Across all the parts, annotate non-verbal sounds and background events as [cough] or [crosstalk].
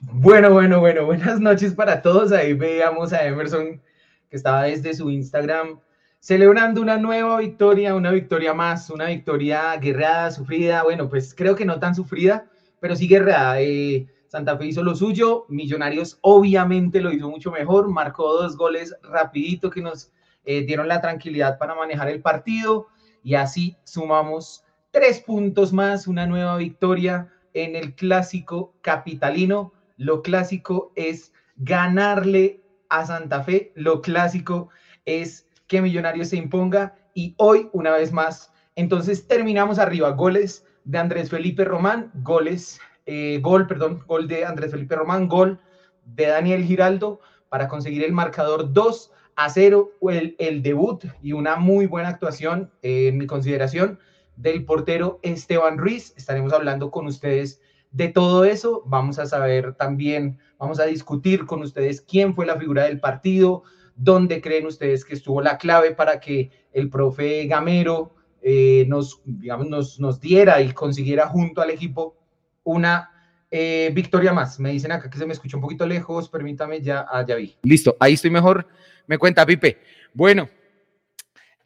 Bueno, bueno, bueno, buenas noches para todos. Ahí veíamos a Emerson que estaba desde su Instagram celebrando una nueva victoria, una victoria más, una victoria guerrada, sufrida. Bueno, pues creo que no tan sufrida, pero sí guerrada. Eh, Santa Fe hizo lo suyo, Millonarios obviamente lo hizo mucho mejor, marcó dos goles rapidito que nos eh, dieron la tranquilidad para manejar el partido y así sumamos tres puntos más, una nueva victoria en el clásico capitalino. Lo clásico es ganarle a Santa Fe, lo clásico es que Millonarios se imponga y hoy una vez más, entonces terminamos arriba, goles de Andrés Felipe Román, goles eh, gol, perdón, gol de Andrés Felipe Román, gol de Daniel Giraldo para conseguir el marcador 2 a 0, el, debut y una muy buena actuación eh, en mi consideración del portero Esteban Ruiz. Estaremos hablando con ustedes de todo eso. Vamos a saber también, vamos a discutir con ustedes quién fue la figura del partido, dónde creen ustedes que estuvo la clave para que el profe Gamero eh, nos, digamos, nos, nos diera y consiguiera junto al equipo una eh, victoria más. Me dicen acá que se me escucha un poquito lejos, permítame, ya, ah, ya vi. Listo, ahí estoy mejor. Me cuenta Pipe. Bueno,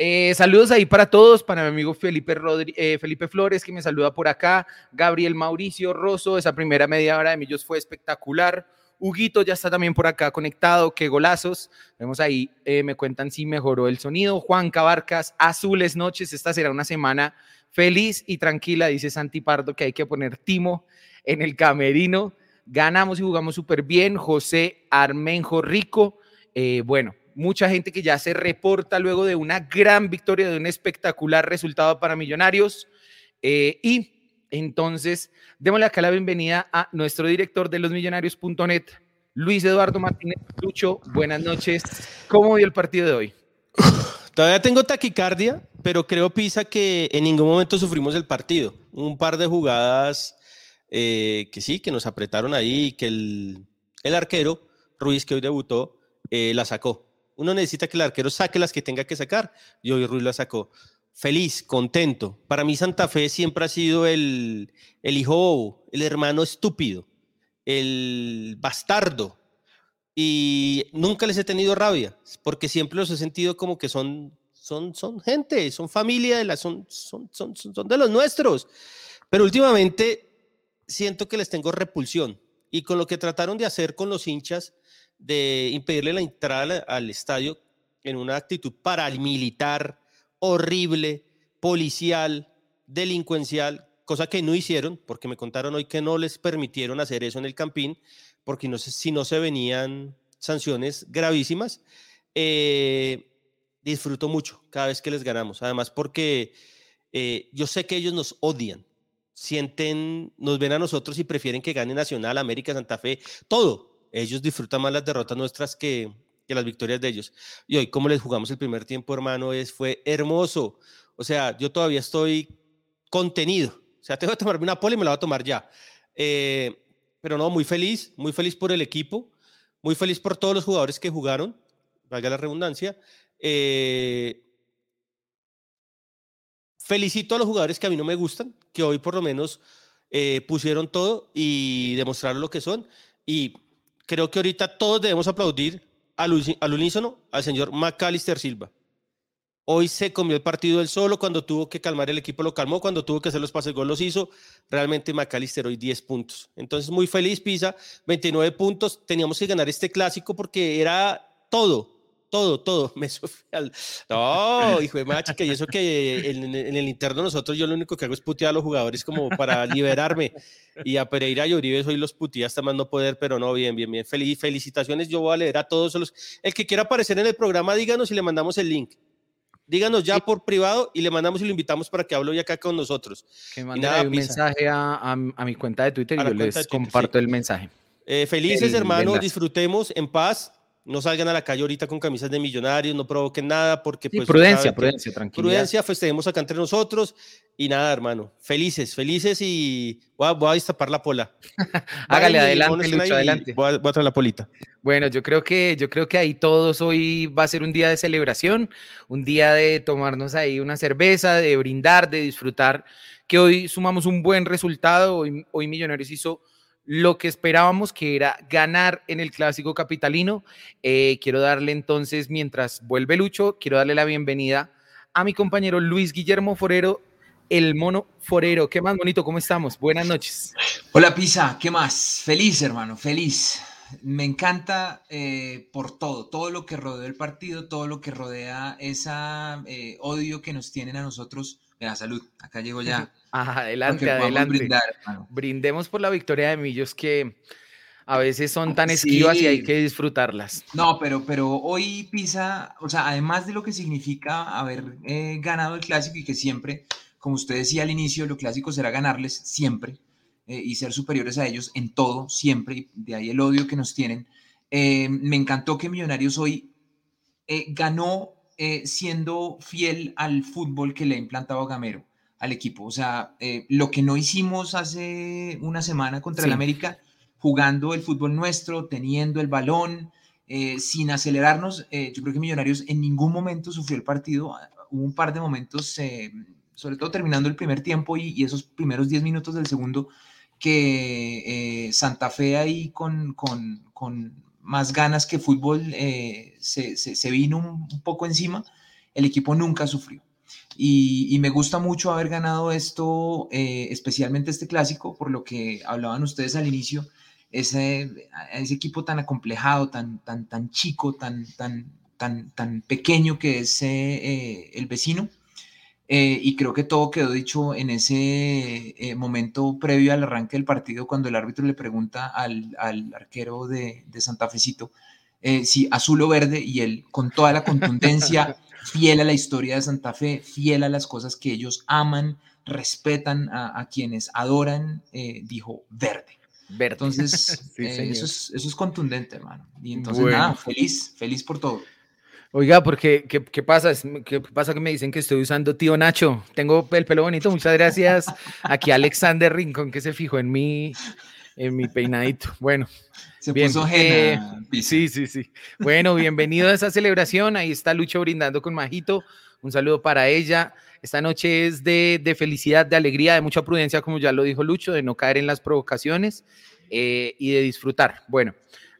eh, saludos ahí para todos, para mi amigo Felipe, eh, Felipe Flores, que me saluda por acá, Gabriel Mauricio Rosso, esa primera media hora de Millos fue espectacular. Huguito ya está también por acá conectado, qué golazos. Vemos ahí, me cuentan si mejoró el sonido. Juan Cabarcas, azules noches, esta será una semana feliz y tranquila, dice Santi Pardo, que hay que poner timo en el camerino. Ganamos y jugamos súper bien. José Armenjo Rico. Eh, bueno, mucha gente que ya se reporta luego de una gran victoria, de un espectacular resultado para Millonarios. Eh, y entonces, démosle acá la bienvenida a nuestro director de losmillonarios.net, Luis Eduardo Martínez Lucho. Buenas noches. ¿Cómo vio el partido de hoy? [sighs] Todavía tengo taquicardia, pero creo, Pisa, que en ningún momento sufrimos el partido. Un par de jugadas eh, que sí, que nos apretaron ahí que el, arquero, Ruiz, que hoy debutó, eh, la sacó. Uno necesita que el arquero saque las que tenga que sacar y hoy Ruiz la sacó. Feliz, contento. Para mí Santa Fe siempre ha sido el, el hijo el hermano estúpido, el bastardo, y nunca les he tenido rabia, porque siempre los he sentido como que son, son, son gente, son familia, de la, son, son, son, son de los nuestros. Pero últimamente siento que les tengo repulsión y con lo que trataron de hacer con los hinchas, de impedirle la entrada al estadio en una actitud paramilitar, horrible, policial, delincuencial, cosa que no hicieron, porque me contaron hoy que no les permitieron hacer eso en el Campín, porque no si no se venían sanciones gravísimas. Eh, disfruto mucho cada vez que les ganamos, además porque eh, yo sé que ellos nos odian, sienten, nos ven a nosotros y prefieren que gane Nacional, América, Santa Fe, todo. Ellos disfrutan más las derrotas nuestras que, que las victorias de ellos. Y hoy, como les jugamos el primer tiempo, hermano, es, fue hermoso. O sea, yo todavía estoy contenido. O sea, [laughs] tengo que tomarme una poli y me la voy a tomar ya. Eh, pero no, muy feliz, muy feliz por el equipo, muy feliz por todos los jugadores que jugaron, valga la redundancia. Eh, felicito a los jugadores que a mí no me gustan, que hoy por lo menos eh, pusieron todo y demostraron lo que son. Y creo que ahorita todos debemos aplaudir al, al unísono al señor Macalister Silva. Hoy se comió el partido él solo, cuando tuvo que calmar el equipo lo calmó, cuando tuvo que hacer los pases gol los hizo. Realmente McAllister hoy 10 puntos. Entonces muy feliz Pisa, 29 puntos. Teníamos que ganar este clásico porque era todo, todo, todo. [laughs] Me al... No, hijo de macha, que y eso que en, el interno nosotros yo lo único que hago es putear a los jugadores como para liberarme. Y a Pereira y Uribe hoy los puteé hasta más no poder, pero no, bien, bien, bien. felicitaciones, yo voy a leer a todos los... El que quiera aparecer en el programa, díganos y le mandamos el link. Díganos ya por privado y le mandamos y lo invitamos para que hable hoy acá con nosotros. Que mande un mensaje a, mi cuenta de Twitter y yo les comparto el mensaje. Eh, felices, hermanos, disfrutemos en paz. No salgan a la calle ahorita con camisas de millonarios, no provoquen nada, porque pues. prudencia, prudencia, tranquila. Prudencia, festejemos acá entre nosotros y nada, hermano. Felices, felices y voy a, voy a destapar la pola. [laughs] Hágale adelante, Lucho, adelante. Voy a, voy a, traer la polita. Bueno, yo creo que yo creo que ahí todos hoy va a ser un día de celebración, un día de tomarnos ahí una cerveza, de brindar, de disfrutar, que hoy sumamos un buen resultado. Hoy, hoy Millonarios hizo lo que esperábamos que era ganar en el clásico capitalino. Eh, quiero darle entonces, mientras vuelve Lucho, quiero darle la bienvenida a mi compañero Luis Guillermo Forero, el mono Forero. ¿Qué más bonito? ¿Cómo estamos? Buenas noches. Hola Pisa, ¿qué más? Feliz hermano, feliz me encanta eh, por todo, todo lo que rodea el partido, todo lo que rodea ese eh, odio que nos tienen a nosotros. Mira, salud, acá llego ya. [laughs] adelante, adelante. Brindemos por la victoria de Millos que a veces son tan esquivas y hay que disfrutarlas. No, pero, pero hoy Pisa, o sea, además de lo que significa haber eh, ganado el clásico y que siempre, como usted decía al inicio, lo clásico será ganarles siempre eh, y ser superiores a ellos en todo, siempre, de ahí el odio que nos tienen. Eh, me encantó que Millonarios hoy eh, siendo fiel al fútbol que le ha implantado Gamero al equipo. O sea, lo que no hicimos hace una semana contra el América, jugando el fútbol nuestro, teniendo el balón, sin acelerarnos, yo creo que Millonarios en ningún momento sufrió el partido. Hubo un par de momentos, sobre todo terminando el primer tiempo y, y esos primeros 10 minutos del segundo, que eh, Santa Fe ahí con, con, con, más ganas que fútbol eh, se, se, vino un, poco encima, el equipo nunca sufrió. Y, y me gusta mucho haber ganado esto, eh, especialmente este clásico, por lo que hablaban ustedes al inicio, ese, ese equipo tan acomplejado, tan, tan, tan chico, tan, tan, tan, tan pequeño que es el vecino eh, y creo que todo quedó dicho en ese eh, momento previo al arranque del partido, cuando el árbitro le pregunta al, al arquero de, de, Santa Fecito eh, si azul o verde, y él, con toda la contundencia, [laughs] fiel a la historia de Santa Fe, fiel a las cosas que ellos aman, respetan a, quienes adoran, dijo verde. Verde. Entonces, [laughs] eso, es, eso es contundente, hermano. Y entonces, nada, feliz, feliz por todo. Oiga, porque ¿qué, qué pasa? ¿Qué pasa que me dicen que estoy usando tío Nacho? Tengo el pelo bonito, muchas gracias. Aquí Alexander Rincón que se fijó en mi, en mi peinadito. Bueno. Se puso eh, Sí, sí, sí. Bueno, bienvenido a esa celebración. Ahí está Lucho brindando con Majito. Un saludo para ella. Esta noche es de, de, felicidad, de alegría, de mucha prudencia, como ya lo dijo Lucho, de no caer en las provocaciones eh, y de disfrutar. Bueno,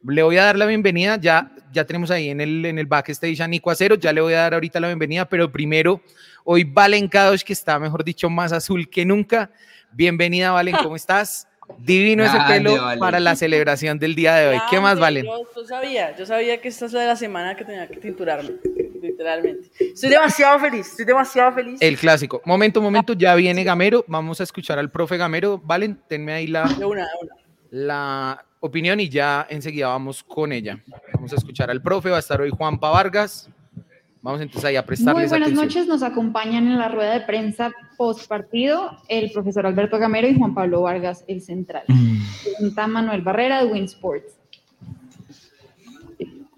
le voy a dar la bienvenida, ya, ya tenemos ahí en el, en el backstage a Nico Acero, ya le voy a dar ahorita la bienvenida, pero primero, hoy Valen Kadosh, que está, mejor dicho, más azul que nunca. Bienvenida, Valen, ¿cómo estás? Divino ese pelo para la celebración del día de hoy. ¿Qué más, Valen? Yo, sabía, yo sabía que esta es la semana que tenía que tinturarme, literalmente. Estoy demasiado feliz, estoy demasiado feliz. El clásico. Momento, momento, ya viene Gamero. Vamos a escuchar al profe Gamero. Valen, tenme ahí la, una, una. la opinión y ya enseguida vamos con ella. Vamos a escuchar al profe, va a estar hoy Juanpa Vargas. Vamos entonces ahí a prestarles Muy buenas noches, nos acompañan en la rueda de prensa post partido el profesor Alberto Gamero y Juan Pablo Vargas, el central. Pregunta mm. Manuel Barrera de Winsports.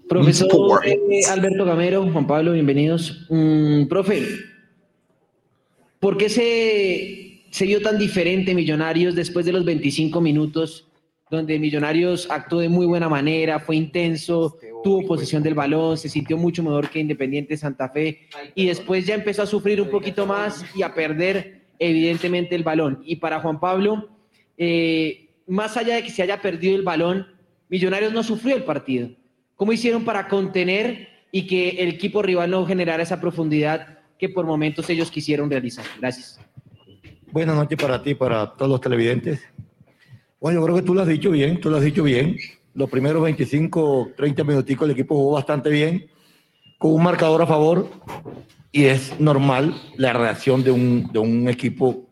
Profesor eh, Alberto Gamero, Juan Pablo, bienvenidos. Mm, profe, ¿por qué se, se vio tan diferente Millonarios después de los 25 minutos donde Millonarios actuó de muy buena manera, fue intenso, tuvo posesión del balón, se sintió mucho mejor que Independiente Santa Fe y después ya empezó a sufrir un poquito más y a perder evidentemente el balón. Y para Juan Pablo, eh, más allá de que se haya perdido el balón, Millonarios no sufrió el partido. ¿Cómo hicieron para contener y que el equipo rival no generara esa profundidad que por momentos ellos quisieron realizar? Gracias. Buenas noches para ti, para todos los televidentes. Bueno, yo creo que tú lo has dicho bien, tú lo has dicho bien. Los primeros 25, 30 minuticos el equipo jugó bastante bien, con un marcador a favor, y es normal la reacción de un, de un equipo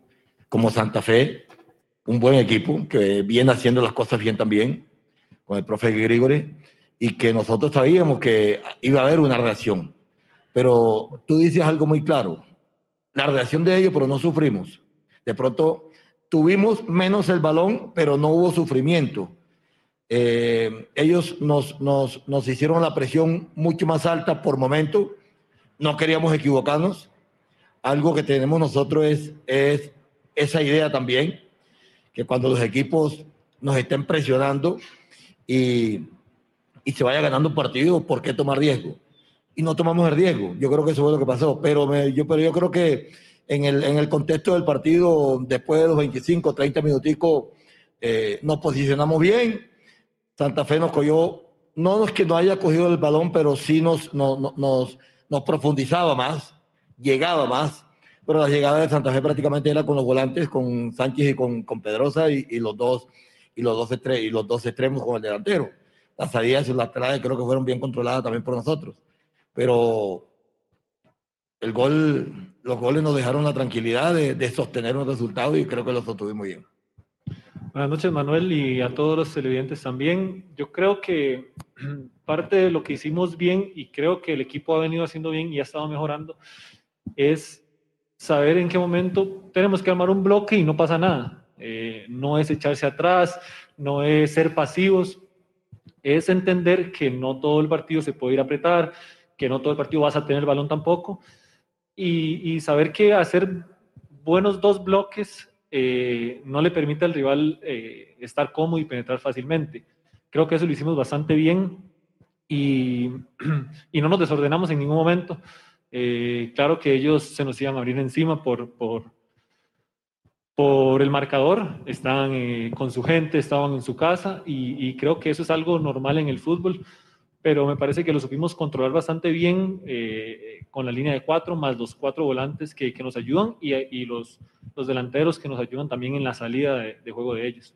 como Santa Fe, un buen equipo que viene haciendo las cosas bien también, con el profe Grigore, y que nosotros sabíamos que iba a haber una reacción. Pero tú dices algo muy claro, la reacción de ellos, pero no sufrimos. De pronto Tuvimos menos el balón, pero no hubo sufrimiento. Eh, ellos nos, nos, nos, hicieron la presión mucho más alta por momento. No queríamos equivocarnos. Algo que tenemos nosotros es, es esa idea también, que cuando los equipos nos estén presionando y, y se vaya ganando un partido, ¿por qué tomar riesgo? Y no tomamos el riesgo. Yo creo que eso fue lo que pasó. Pero, yo, pero yo creo que en el, en el contexto del partido, después de los 25, 30 minuticos, eh, nos posicionamos bien. Santa Fe nos cogió, no es que no haya cogido el balón, pero sí nos, no- no- nos, nos profundizaba más, llegaba más. Pero la llegada de Santa Fe prácticamente era con los volantes, con Sánchez y con, con Pedrosa y, y los dos y los dos y los dos extremos con el delantero. Las salidas y las laterales creo que fueron bien controladas también por nosotros. Pero el gol, los goles nos dejaron la tranquilidad de, de sostener un resultado y creo que lo sostuvimos bien. Buenas noches, Manuel, y a todos los televidentes también. Yo creo que [clears throat] parte de lo que hicimos bien y creo que el equipo ha venido haciendo bien y ha estado mejorando es saber en qué momento tenemos que armar un bloque y no pasa nada. Eh, no es echarse atrás, no es ser pasivos, es entender que no todo el partido se puede ir a apretar, que no todo el partido vas a tener el balón tampoco y, saber que hacer buenos dos bloques eh, no le permite al rival eh, estar cómodo y penetrar fácilmente. Creo que eso lo hicimos bastante bien y, [clears throat] no nos desordenamos en ningún momento. Eh, claro que ellos se nos iban a abrir encima por, por, por el marcador, estaban con su gente, estaban en su casa y creo que eso es algo normal en el fútbol pero me parece que lo supimos controlar bastante bien eh, con la línea de cuatro, más los cuatro volantes que, que nos ayudan y, y los, los, delanteros que nos ayudan también en la salida de, de, juego de ellos.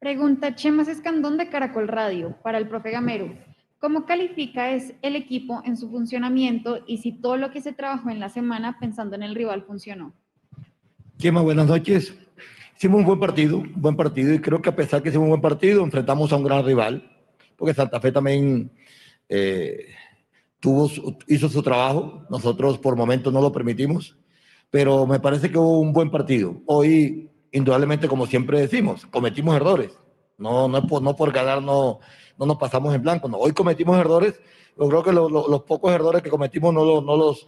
Pregunta Chemas Escandón de Caracol Radio para el profe Gamero. ¿Cómo califica es el equipo en su funcionamiento y si todo lo que se trabajó en la semana pensando en el rival funcionó? Chema, buenas noches. Hicimos un buen partido, un buen partido y creo que a pesar que hicimos un buen partido, enfrentamos a un gran rival porque Santa Fe también eh, tuvo, hizo su trabajo. Nosotros por momentos no lo permitimos, pero me parece que hubo un buen partido. Hoy, indudablemente, como siempre decimos, cometimos errores. No, no, por, no por ganar no, no nos pasamos en blanco. No. Hoy cometimos errores. Yo creo que lo, lo, los pocos errores que cometimos no, lo, no, los,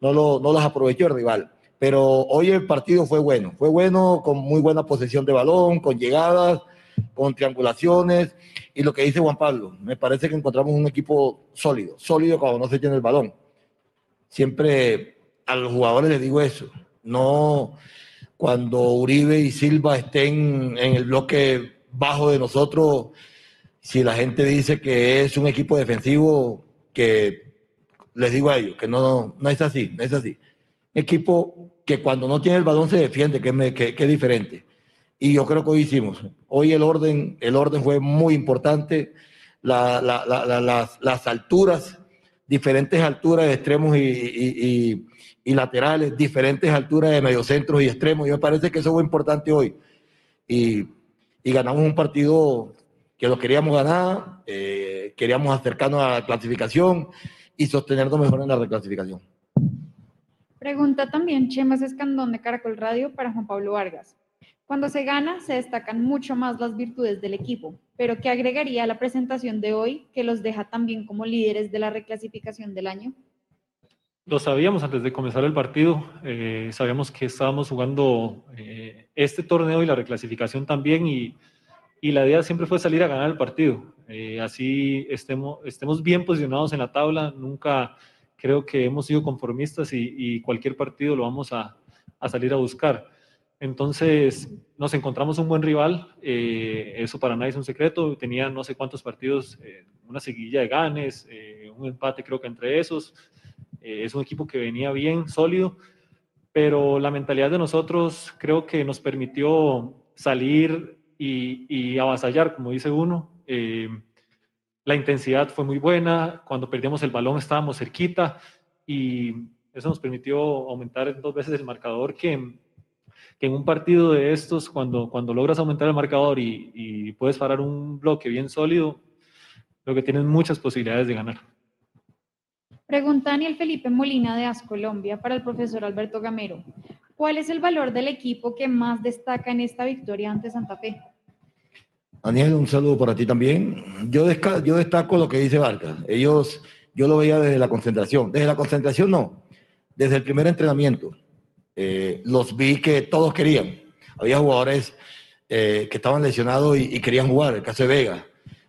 no, lo, no los aprovechó el rival. Pero hoy el partido fue bueno. Fue bueno, con muy buena posesión de balón, con llegadas, con triangulaciones y lo que dice Juan Pablo, me parece que encontramos un equipo sólido, sólido cuando no se tiene el balón. Siempre a los jugadores les digo eso, no cuando Uribe y Silva estén en el bloque bajo de nosotros, si la gente dice que es un equipo defensivo, que les digo a ellos, que no, no es así, no es así. Equipo que cuando no tiene el balón se defiende, que, me, que, es diferente y yo creo que hoy hicimos. Hoy el orden, el orden fue muy importante, la, la, la, las, las, alturas, diferentes alturas de extremos y, y, y, y, laterales, diferentes alturas de mediocentros y extremos. Y me parece que eso fue importante hoy. Y, ganamos un partido que lo queríamos ganar, eh, queríamos acercarnos a la clasificación y sostenernos mejor en la reclasificación. Pregunta también Chemas Escandón de Caracol Radio para Juan Pablo Vargas. Cuando se gana, se destacan mucho más las virtudes del equipo, pero ¿qué agregaría a la presentación de hoy que los deja también como líderes de la reclasificación del año? Lo sabíamos antes de comenzar el partido, eh, sabíamos que estábamos jugando eh, este torneo y la reclasificación también y, y, la idea siempre fue salir a ganar el partido. Eh, así estemos, estemos bien posicionados en la tabla, nunca creo que hemos sido conformistas y, y cualquier partido lo vamos a, a salir a buscar. Entonces nos encontramos un buen rival, eh, eso para nadie es un secreto, tenía no sé cuántos partidos, eh, una seguilla de ganes, eh, un empate creo que entre esos, es un equipo que venía bien, sólido, pero la mentalidad de nosotros creo que nos permitió salir y, y avasallar, como dice uno. la intensidad fue muy buena, cuando perdíamos el balón estábamos cerquita y eso nos permitió aumentar dos veces el marcador que que en un partido de estos, cuando, cuando logras aumentar el marcador y, y puedes parar un bloque bien sólido, creo que tienes muchas posibilidades de ganar. Pregunta Daniel Felipe Molina de AS Colombia para el profesor Alberto Gamero. ¿Cuál es el valor del equipo que más destaca en esta victoria ante Santa Fe? Daniel, un saludo para ti también. Yo, yo destaco lo que dice Vargas. Ellos, yo lo veía desde la concentración. Desde la concentración no, desde el primer entrenamiento eh, los vi que todos querían. Había jugadores eh, que estaban lesionados y, y, querían jugar, el caso de Vega.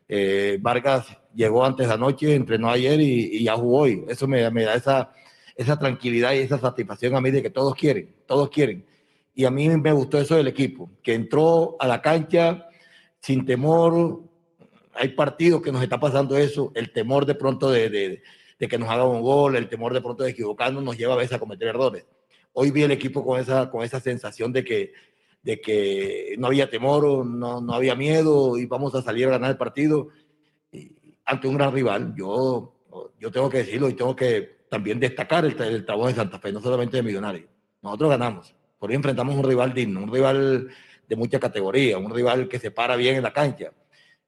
Eh, Vargas llegó antes de anoche, entrenó ayer y, y ya jugó hoy. Eso me, me, da esa, esa tranquilidad y esa satisfacción a mí de que todos quieren, todos quieren. Y a mí me gustó eso del equipo, que entró a la cancha sin temor. Hay partidos que nos está pasando eso, el temor de pronto de, de, de que nos haga un gol, el temor de pronto de equivocarnos nos lleva a veces a cometer errores. Hoy vi el equipo con esa, con esa sensación de que, de que no había temor, no, no había miedo y vamos a salir a ganar el partido ante un gran rival. Yo, yo tengo que decirlo y tengo que también destacar el, el trabajo de Santa Fe, no solamente de Millonarios. Nosotros ganamos, por ahí enfrentamos un rival digno, un rival de mucha categoría, un rival que se para bien en la cancha.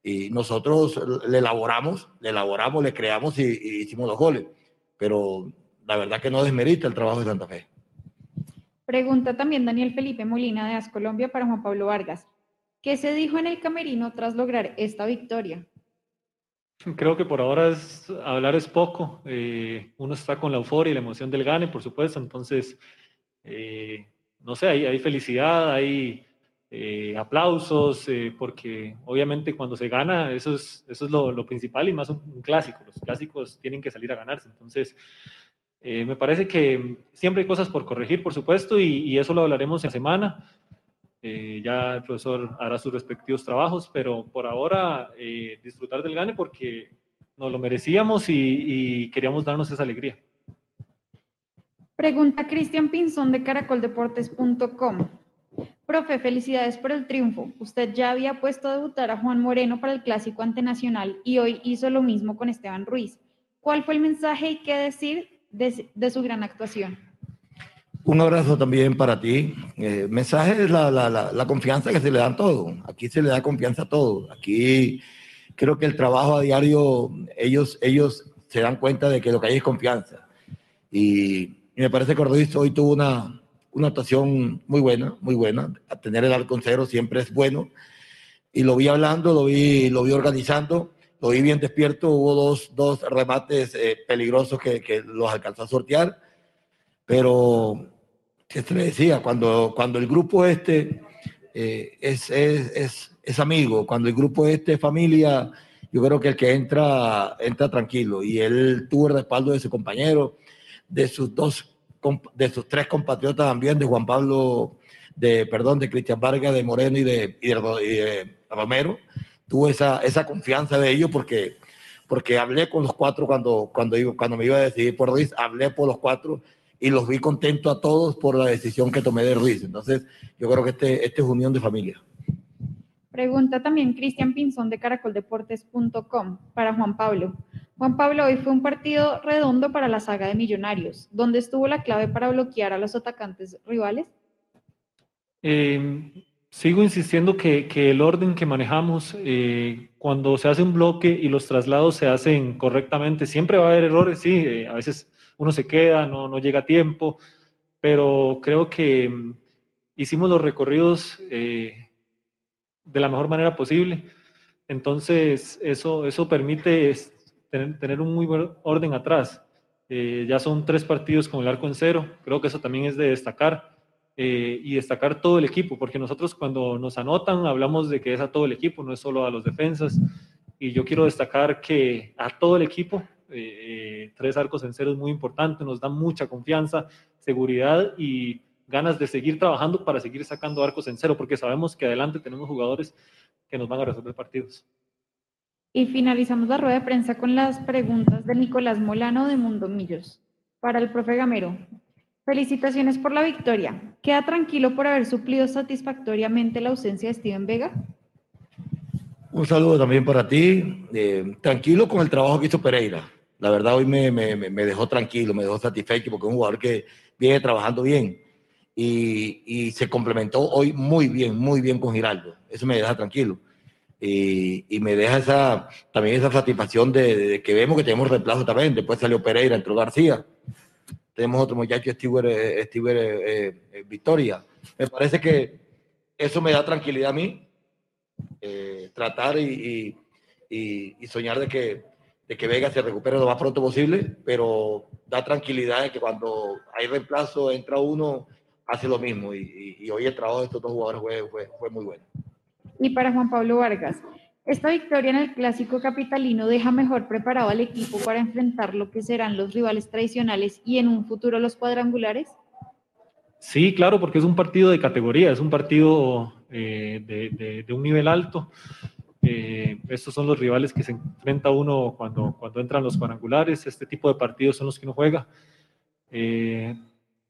Y nosotros le elaboramos, le elaboramos, le creamos y, y hicimos los goles. Pero la verdad que no desmerita el trabajo de Santa Fe. Pregunta también Daniel Felipe Molina de As Colombia para Juan Pablo Vargas. ¿Qué se dijo en el camerino tras lograr esta victoria? Creo que por ahora es, hablar es poco. Eh, uno está con la euforia y la emoción del gane, por supuesto. Entonces, eh, no sé, hay, hay felicidad, hay eh, aplausos, porque obviamente cuando se gana, eso es, lo, principal y más un, clásico. Los clásicos tienen que salir a ganarse. Entonces, eh, me parece que siempre hay cosas por corregir, por supuesto, y, eso lo hablaremos en semana. Eh, ya el profesor hará sus respectivos trabajos, pero por ahora eh, disfrutar del gane porque nos lo merecíamos y, y queríamos darnos esa alegría. Pregunta Cristian Pinzón de caracoldeportes.com. Profe, felicidades por el triunfo. Usted ya había puesto a debutar a Juan Moreno para el clásico ante Nacional y hoy hizo lo mismo con Esteban Ruiz. ¿Cuál fue el mensaje y qué decir de, su gran actuación? Un abrazo también para ti. Eh, mensaje es la, la, la, confianza que se le dan todo. Aquí se le da confianza a todo. Aquí creo que el trabajo a diario, ellos, ellos se dan cuenta de que lo que hay es confianza. Y, me parece que Ruiz hoy tuvo una, una actuación muy buena, muy buena. A tener el arco en cero siempre es bueno. Y lo vi hablando, lo vi, lo vi organizando, lo vi bien despierto. Hubo dos, dos remates eh, peligrosos que, que los alcanzó a sortear pero, ¿qué te decía? Cuando, cuando el grupo este eh, es, es, es, es, amigo, cuando el grupo este es familia, yo creo que el que entra, entra tranquilo. Y él tuvo el respaldo de su compañero, de sus dos, de sus tres compatriotas también, de Juan Pablo, de, perdón, de Cristian Vargas, de Moreno y de, y de, y de Romero. Tuvo esa, esa confianza de ellos porque, porque hablé con los cuatro cuando, cuando, cuando me iba a decidir por Ruiz, hablé por los cuatro y los vi contentos a todos por la decisión que tomé de Ruiz. Entonces, yo creo que este, este es unión de familia. Pregunta también Cristian Pinzón de caracoldeportes.com para Juan Pablo. Juan Pablo, hoy fue un partido redondo para la saga de Millonarios. ¿Dónde estuvo la clave para bloquear a los atacantes rivales? Eh, sigo insistiendo que, que, el orden que manejamos, eh, cuando se hace un bloque y los traslados se hacen correctamente, siempre va a haber errores, sí, eh, a veces uno se queda, no, no llega a tiempo, pero creo que mm, hicimos los recorridos eh, de la mejor manera posible. Entonces, eso, eso permite tener, tener un muy buen orden atrás. Eh, ya son tres partidos con el arco en cero, creo que eso también es de destacar. Eh, y destacar todo el equipo, porque nosotros cuando nos anotan hablamos de que es a todo el equipo, no es solo a los defensas. Y yo quiero destacar que a todo el equipo eh, tres arcos en cero es muy importante, nos da mucha confianza, seguridad y ganas de seguir trabajando para seguir sacando arcos en cero, porque sabemos que adelante tenemos jugadores que nos van a resolver partidos. Y finalizamos la rueda de prensa con las preguntas de Nicolás Molano de Mundo Millos. Para el profe Gamero, felicitaciones por la victoria. ¿Queda tranquilo por haber suplido satisfactoriamente la ausencia de Steven Vega? Un saludo también para ti. Eh, tranquilo con el trabajo que hizo Pereira la verdad hoy me, me, me, dejó tranquilo, me dejó satisfecho porque es un jugador que viene trabajando bien y, y, se complementó hoy muy bien, muy bien con Giraldo. Eso me deja tranquilo. Y, y me deja esa, también esa satisfacción de, de, que vemos que tenemos reemplazo también. Después salió Pereira, entró García. Tenemos otro muchacho, Steve, Steve eh, eh, Victoria. Me parece que eso me da tranquilidad a mí. Eh, tratar y, soñar de que de que Vega se recupere lo más pronto posible, pero da tranquilidad de que cuando hay reemplazo entra uno, hace lo mismo. Y, hoy el trabajo de estos dos jugadores fue, fue, muy bueno. Y para Juan Pablo Vargas, ¿esta victoria en el clásico capitalino deja mejor preparado al equipo para enfrentar lo que serán los rivales tradicionales y en un futuro los cuadrangulares? Sí, claro, porque es un partido de categoría, es un partido eh, de, un nivel alto. Eh, estos son los rivales que se enfrenta uno cuando, cuando entran los cuadrangulares. Este tipo de partidos son los que uno juega. Eh,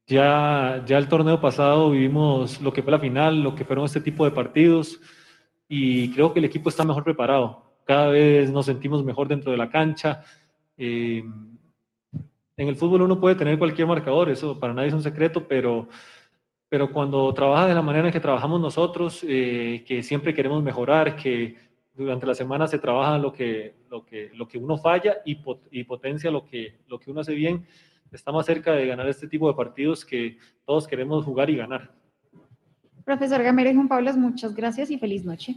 ya, ya el torneo pasado vivimos lo que fue la final, lo que fueron este tipo de partidos y creo que el equipo está mejor preparado. Cada vez nos sentimos mejor dentro de la cancha. Eh, en el fútbol uno puede tener cualquier marcador, eso para nadie es un secreto, pero, pero cuando trabaja de la manera en que trabajamos nosotros, eh, que siempre queremos mejorar, que durante la semana se trabaja lo que, lo que, lo que uno falla y, y potencia lo que, lo que uno hace bien, está más cerca de ganar este tipo de partidos que todos queremos jugar y ganar. Profesor Gamero y Juan Pablo, muchas gracias y feliz noche.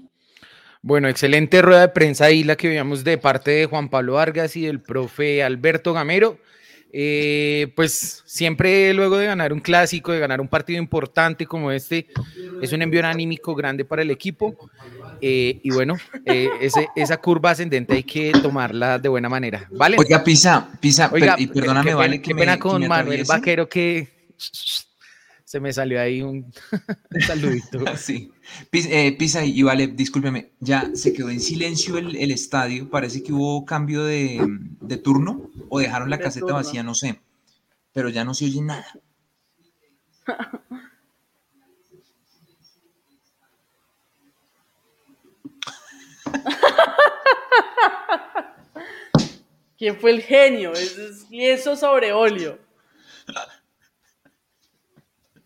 Bueno, excelente rueda de prensa ahí la que veíamos de parte de Juan Pablo Vargas y del profe Alberto Gamero. Eh, pues siempre luego de ganar un clásico, de ganar un partido importante como este, es un envío anímico grande para el equipo. Eh, y bueno, eh, esa curva ascendente hay que tomarla de buena manera. ¿Vale? Oiga, Pisa, Pisa, y perdóname, vale. Qué pena con Manuel Vaquero que se me salió ahí un, [laughs] saludito. [laughs] sí. Pisa, y vale, discúlpeme, ya se quedó en silencio el, estadio. Parece que hubo cambio de, turno o dejaron la caseta vacía, no sé. Pero ya no se oye nada. [laughs] ¿Quién fue el genio? Es lienzo sobre óleo.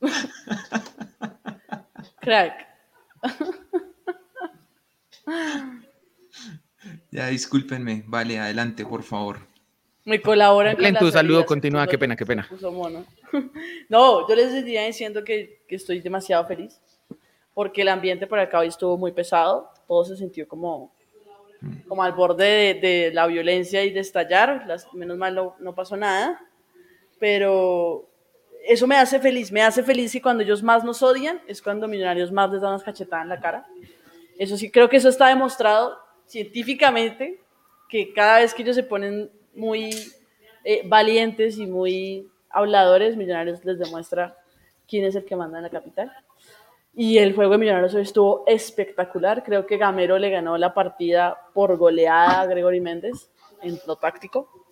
[laughs] Crack. [laughs] Ya discúlpenme, vale, adelante, por favor. Me colaboran. En tu saludo continúa, qué pena, qué pena. [laughs] No, yo les decía diciendo que, que, estoy demasiado feliz porque el ambiente por acá hoy estuvo muy pesado, todo se sintió como, como al borde de, de la violencia y de estallar, Las, menos mal no, no pasó nada, pero eso me hace feliz, me hace feliz y cuando ellos más nos odian es cuando Millonarios más les dan unas cachetadas en la cara. Eso sí, creo que eso está demostrado científicamente, que cada vez que ellos se ponen muy eh, valientes y muy habladores, Millonarios les demuestra quién es el que manda en la capital. Y el juego de Millonarios hoy estuvo espectacular. Creo que Gamero le ganó la partida por goleada a Gregory Méndez en lo táctico.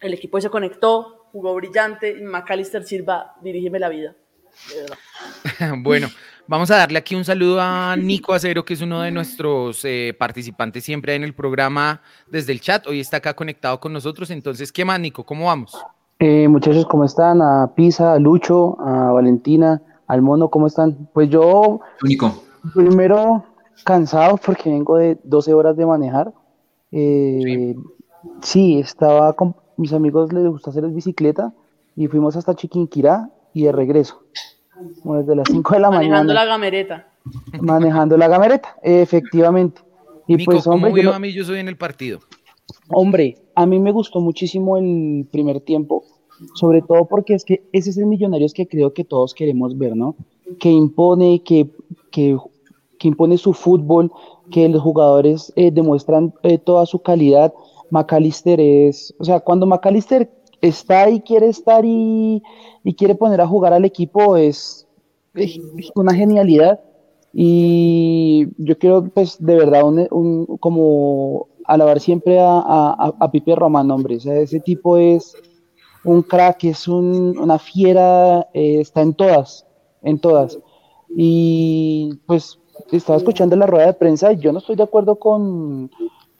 El equipo se conectó, jugó brillante. Macalister Silva, dirígeme la vida. [laughs] bueno, vamos a darle aquí un saludo a Nico Acero, que es uno de nuestros eh, participantes siempre en el programa desde el chat. Hoy está acá conectado con nosotros. Entonces, ¿qué más, Nico? ¿Cómo vamos? Eh, muchachos, ¿cómo están? A Pisa, a Lucho, a Valentina, al Mono, ¿cómo están? Pues yo, Nico. primero cansado porque vengo de 12 horas de manejar. Eh, sí. estaba mis amigos les gusta hacer bicicleta y fuimos hasta Chiquinquirá y de regreso. desde las 5 de la mañana. Manejando la gamereta. Manejando la gamereta, efectivamente. Y pues, hombre, ¿cómo yo, a mí? Yo soy en el partido. Hombre, a mí me gustó muchísimo el primer tiempo, sobre todo porque es que ese es el Millonarios que creo que todos queremos ver, ¿no? Que impone, que, que, impone su fútbol, que los jugadores eh, demuestran eh, toda su calidad McAllister es, o sea, cuando McAllister está y quiere estar y, quiere poner a jugar al equipo es, una genialidad. Y yo quiero, pues, de verdad, un, como alabar siempre a, a, Pipe Román, hombre. O sea, ese tipo es un crack, es una fiera, eh, está en todas, en todas. Y pues estaba escuchando la rueda de prensa y yo no estoy de acuerdo con,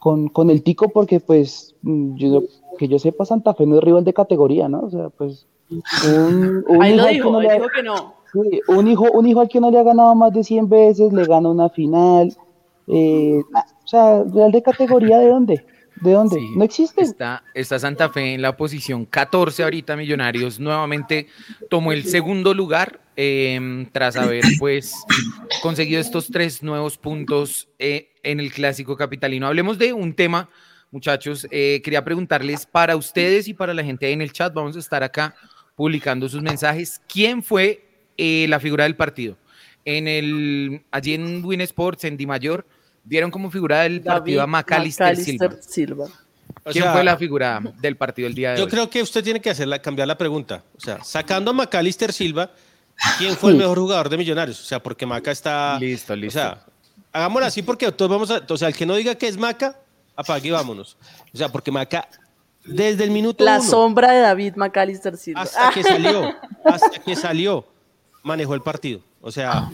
con, con el Tico porque pues mm, yo, que yo sepa Santa Fe no es rival de categoría, ¿no? O sea, pues un, [laughs] un Ahí hijo lo dijo, no le, dijo que no. Sí, un hijo, un hijo al que no le ha ganado más de 100 veces, le gana una final. Eh, o sea, real de categoría, ¿de dónde? ¿De dónde? no existe. Está, está, Santa Fe en la posición 14 ahorita, Millonarios nuevamente tomó el segundo lugar em, tras haber pues conseguido estos tres nuevos puntos eh, en el Clásico Capitalino. Hablemos de un tema, muchachos, eh, quería preguntarles para ustedes y para la gente ahí en el chat, vamos a estar acá publicando sus mensajes. ¿Quién fue eh, la figura del partido? En el, allí en Win Sports, en Di Mayor, vieron como figura del partido a Macalister, Silva. ¿Quién fue la figura del partido el día de yo hoy? Yo creo que usted tiene que hacerla, cambiar la pregunta. O sea, sacando a Macalister Silva, ¿quién fue el mejor jugador de Millonarios? O sea, porque Maca está... Listo, listo. O sea, hagámoslo así porque todos vamos a... O sea, el que no diga que es Maca, apague y vámonos. O sea, porque Maca, desde el minuto La uno sombra de David McAllister Silva. hasta que salió, hasta que salió, manejó el partido. O sea,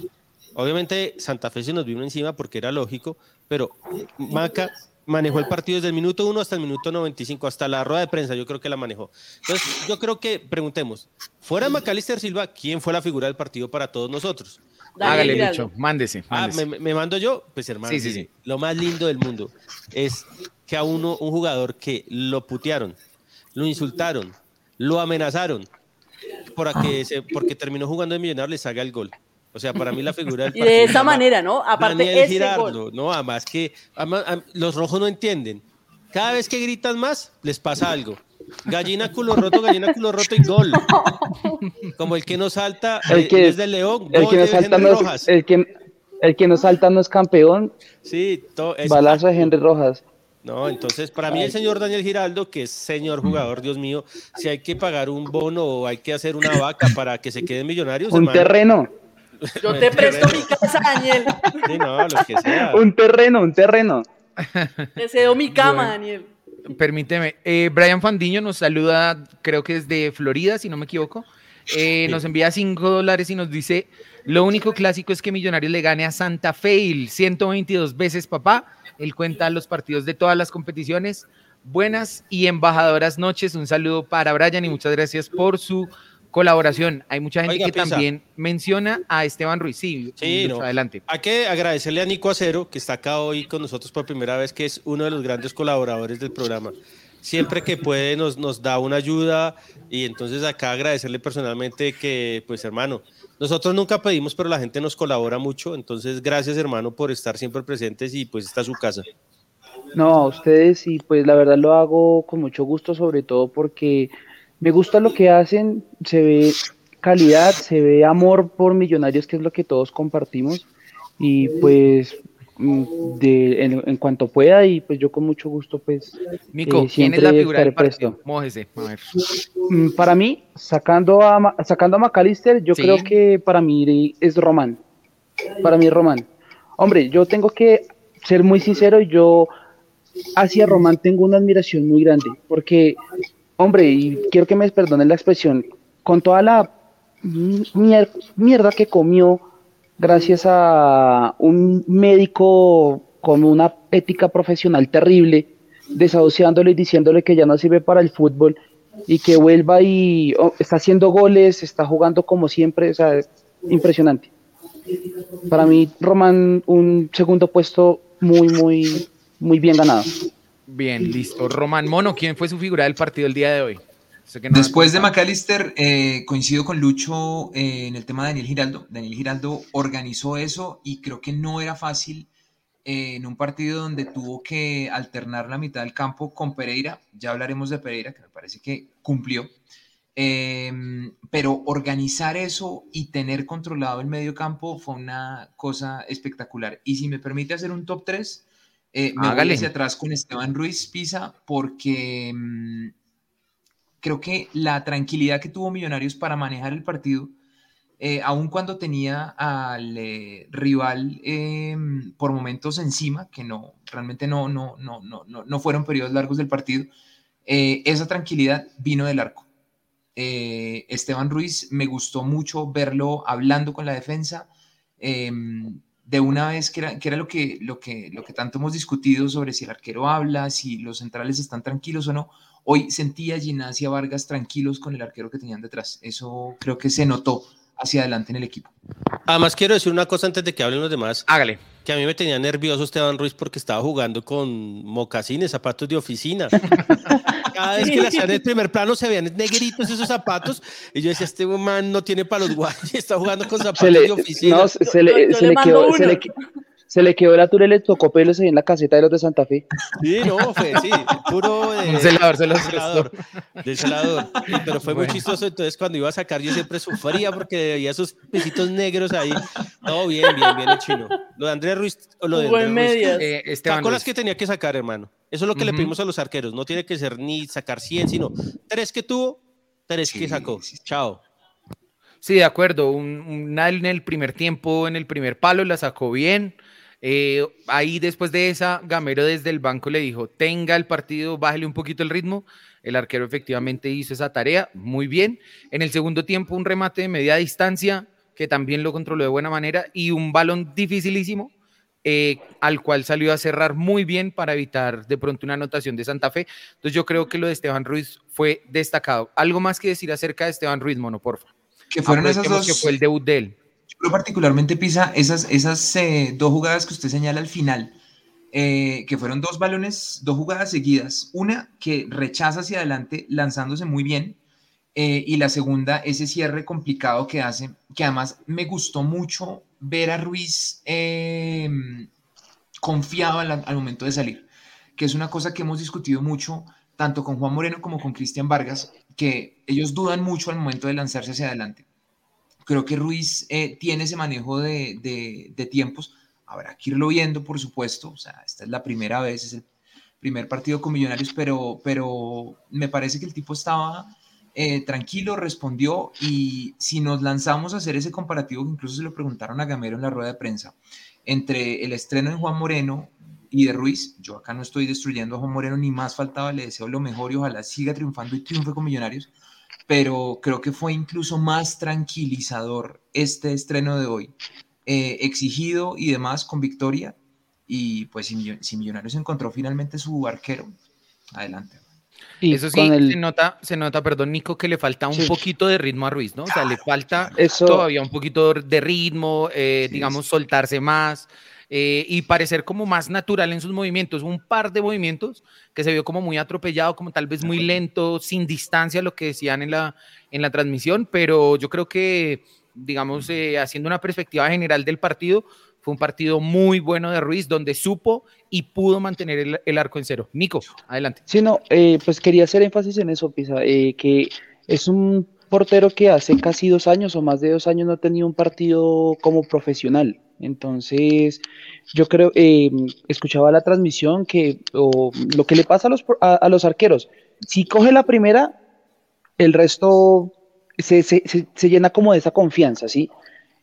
obviamente Santa Fe se nos vino encima porque era lógico, pero Maca manejó el partido desde el minuto 1 hasta el minuto 95, hasta la rueda de prensa, yo creo que la manejó. Entonces, yo creo que preguntemos, fuera de Macalister Silva, ¿quién fue la figura del partido para todos nosotros? Daniel Hágale. Lucho, mándese. Ah. ¿me, me mando yo? Pues hermano, Sí, sí, mire, sí. lo más lindo del mundo es que a uno, un jugador que lo putearon, lo insultaron, lo amenazaron, para que se, porque terminó jugando de millonario le salga el gol. O sea, para mí la figura del [laughs] Y partido de se esa manera, ¿no? Aparte, Daniel ese gol. no, además que además, los rojos no entienden. Cada vez que gritan más, les pasa algo. Gallina culo roto, gallina culo roto y gol. Como el que no salta El eh, que- es del León, El gol que, de no salta Henry no es, Rojas. el, que, el que no salta no es campeón, Sí, to- es- balazo de Henry Rojas. No, entonces para mí el señor Daniel Giraldo, que es señor jugador, Dios mío, si hay que pagar un bono o hay que hacer una vaca para que se queden millonarios, Un hermano, terreno, Yo te presto mi casa, Daniel. sí, no, lo que sea. un terreno, un terreno. Te cedo mi cama, Bueno. Daniel. Permíteme. eh, Brian Fandiño nos saluda, creo que es de Florida, si no me equivoco. Eh, Nos envía 5 dólares y nos dice: Lo único clásico es que Millonarios le gane a Santa Fe y 122 veces, papá. Él cuenta los partidos de todas las competiciones. Buenas y embajadoras noches. Un saludo para Brian y muchas gracias por su colaboración. Hay mucha gente Oiga, que Pisa. también menciona a Esteban Ruiz. Sí, Sí, no. adelante. Hay que agradecerle a Nico Acero, que está acá hoy con nosotros por primera vez, que es uno de los grandes colaboradores del programa. Siempre que puede nos, nos da una ayuda y entonces acá agradecerle personalmente que, pues hermano, nosotros nunca pedimos, pero la gente nos colabora mucho, entonces gracias hermano por estar siempre presentes y pues está su casa. No, a ustedes y pues la verdad lo hago con mucho gusto, sobre todo porque me gusta lo que hacen, se ve calidad, se ve amor por millonarios, que es lo que todos compartimos, y pues mm, de, en, en cuanto pueda, y pues yo con mucho gusto pues Nico, eh, ¿quién es la figura del partido? Mójese. A ver. Mm, Para mí, sacando a, sacando a McAllister, yo Sí. creo que para mí es Román. Para mí es Román. Hombre, yo tengo que ser muy sincero, yo hacia Román tengo una admiración muy grande, porque, hombre, y quiero que me perdonen la expresión, con toda la mier- mierda que comió gracias a un médico con una ética profesional terrible, desahuciándole y diciéndole que ya no sirve para el fútbol y que vuelva y oh, está haciendo goles, está jugando como siempre, o sea, impresionante. Para mí, Román, un segundo puesto muy, muy, muy bien ganado. Bien, listo. Román Mono, ¿quién fue su figura del partido el día de hoy? Sé que no Después de. McAllister, eh, coincido con Lucho eh, en el tema de Daniel Giraldo. Daniel Giraldo organizó eso y creo que no era fácil eh, en un partido donde tuvo que alternar la mitad del campo con Pereira. Ya hablaremos de Pereira, que me parece que cumplió. Eh, pero organizar eso y tener controlado el medio campo fue una cosa espectacular. Y si me permite hacer un top 3, eh, me Hágale. voy hacia atrás con Esteban Ruiz Pisa porque mm, creo que la tranquilidad que tuvo Millonarios para manejar el partido, eh, aun cuando tenía al eh, rival eh, por momentos encima, que no, realmente no, no, no, no, no, no fueron periodos largos del partido, eh, esa tranquilidad vino del arco. Eh, Esteban Ruiz, me gustó mucho verlo hablando con la defensa. eh, de una vez que era, que era lo, que, lo, que, lo que tanto hemos discutido sobre si el arquero habla, si los centrales están tranquilos o no. Hoy sentía a Ginacia Vargas tranquilos con el arquero que tenían detrás. Eso creo que se notó hacia adelante en el equipo. Además quiero decir una cosa antes de que hablen los demás, Hágale. que a mí me tenía nervioso Esteban Ruiz porque estaba jugando con mocasines, zapatos de oficina. [laughs] Cada vez que le hacían el primer plano se veían negritos esos zapatos y yo decía, este man no tiene para los guayos, [laughs] está jugando con zapatos Se le, de oficina. no, se, se le, se le quedó, se le, se le quedó la túnel, le tocó pelos ahí en la caseta de los de Santa Fe. Sí, no, fue, sí, puro [laughs] de, Un celador, se los de celador, de celador. Sí, pero fue muy chistoso, entonces cuando iba a sacar yo siempre sufría porque veía esos pisitos negros ahí. No, bien, bien, bien el chino. Lo de Andrés Ruiz, o lo de Andrés Ruiz, medias. Eh, Esteban Sacó las Ruiz. que tenía que sacar, hermano. Eso es lo que le Ujú. pedimos a los arqueros. No tiene que ser ni sacar 100, sino tres que tuvo, tres que Sí, sacó. sí, sí. Chao. Sí, de acuerdo. Un, una en el primer tiempo, en el primer palo, la sacó bien. Eh, ahí después de esa, Gamero desde el banco le dijo, tenga el partido, bájale un poquito el ritmo. El arquero efectivamente hizo esa tarea muy bien. En el segundo tiempo, un remate de media distancia que también lo controló de buena manera y un balón dificilísimo eh, al cual salió a cerrar muy bien para evitar de pronto una anotación de Santa Fe. Entonces yo creo que lo de Esteban Ruiz fue destacado. Algo más que decir acerca de Esteban Ruiz, Mono, porfa. Que fueron esas dos... Que fue el debut de él. Particularmente, Pisa, esas, esas eh, dos jugadas que usted señala al final, eh, que fueron dos balones, dos jugadas seguidas. Una que rechaza hacia adelante lanzándose muy bien y la segunda, ese cierre complicado que hace, que además me gustó mucho ver a Ruiz eh, confiado al, momento de salir, que es una cosa que hemos discutido mucho, tanto con Juan Moreno como con Cristian Vargas, que ellos dudan mucho al momento de lanzarse hacia adelante. Creo que Ruiz eh, tiene ese manejo de, tiempos. Habrá que irlo viendo, por supuesto. O sea, esta es la primera vez, es el primer partido con Millonarios, pero, pero me parece que el tipo estaba eh, tranquilo, respondió y si nos lanzamos a hacer ese comparativo, que incluso se lo preguntaron a Gamero en la rueda de prensa, entre el estreno de Juan Moreno y de Ruiz, yo acá no estoy destruyendo a Juan Moreno, ni más faltaba, le deseo lo mejor y ojalá siga triunfando y triunfe con Millonarios, pero creo que fue incluso más tranquilizador este estreno de hoy, eh, exigido y demás con victoria, y pues si Millonarios encontró finalmente su arquero, adelante. Eso sí, se, nota, se nota, perdón, Nico, que le falta un poquito de ritmo a Ruiz, ¿no? O sea, le falta todavía un poquito de ritmo, eh, digamos, soltarse más eh, y parecer como más natural en sus movimientos. Un par de movimientos que se vio como muy atropellado, como tal vez muy lento, sin distancia, lo que decían en la, en la transmisión, pero yo creo que, digamos, eh, haciendo una perspectiva general del partido, fue un partido muy bueno de Ruiz, donde supo y pudo mantener el, arco en cero. Nico, adelante. Sí, no, eh, pues quería hacer énfasis en eso, Pisa, eh, que es un portero que hace casi dos años o más de dos años no ha tenido un partido como profesional. Entonces, yo creo, eh, escuchaba la transmisión que lo que le pasa a los, a, los arqueros, si coge la primera, el resto se, se, se, llena como de esa confianza, ¿sí?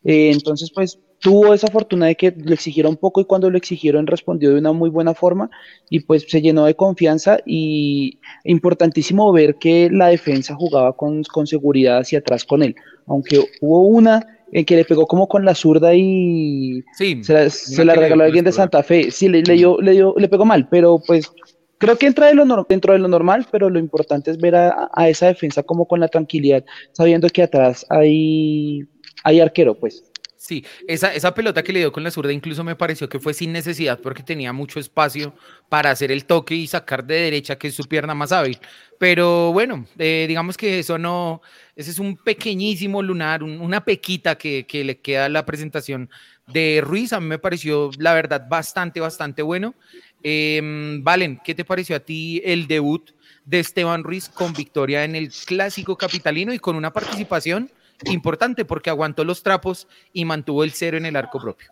entonces, pues tuvo esa fortuna de que le exigieron poco y cuando lo exigieron respondió de una muy buena forma y pues se llenó de confianza y importantísimo ver que la defensa jugaba con, con seguridad hacia atrás con él, aunque hubo una en que le pegó como con la zurda y se la, regaló a alguien de Santa Fe, sí, le, le, dio, le, dio, le pegó mal, pero pues creo que entra de lo, dentro de lo normal, pero lo importante es ver a, a esa defensa como con la tranquilidad, sabiendo que atrás hay, hay arquero, pues. Sí, esa, esa pelota que le dio con la zurda incluso me pareció que fue sin necesidad porque tenía mucho espacio para hacer el toque y sacar de derecha, que es su pierna más hábil. Pero bueno, eh, digamos que eso no, ese es un pequeñísimo lunar, una pequita que, que, le queda a la presentación de Ruiz. A mí me pareció, la verdad, bastante, bastante bueno. Em, Valen, ¿qué te pareció a ti el debut de Esteban Ruiz con victoria en el clásico capitalino y con una participación? Importante porque aguantó los trapos y mantuvo el cero en el arco propio.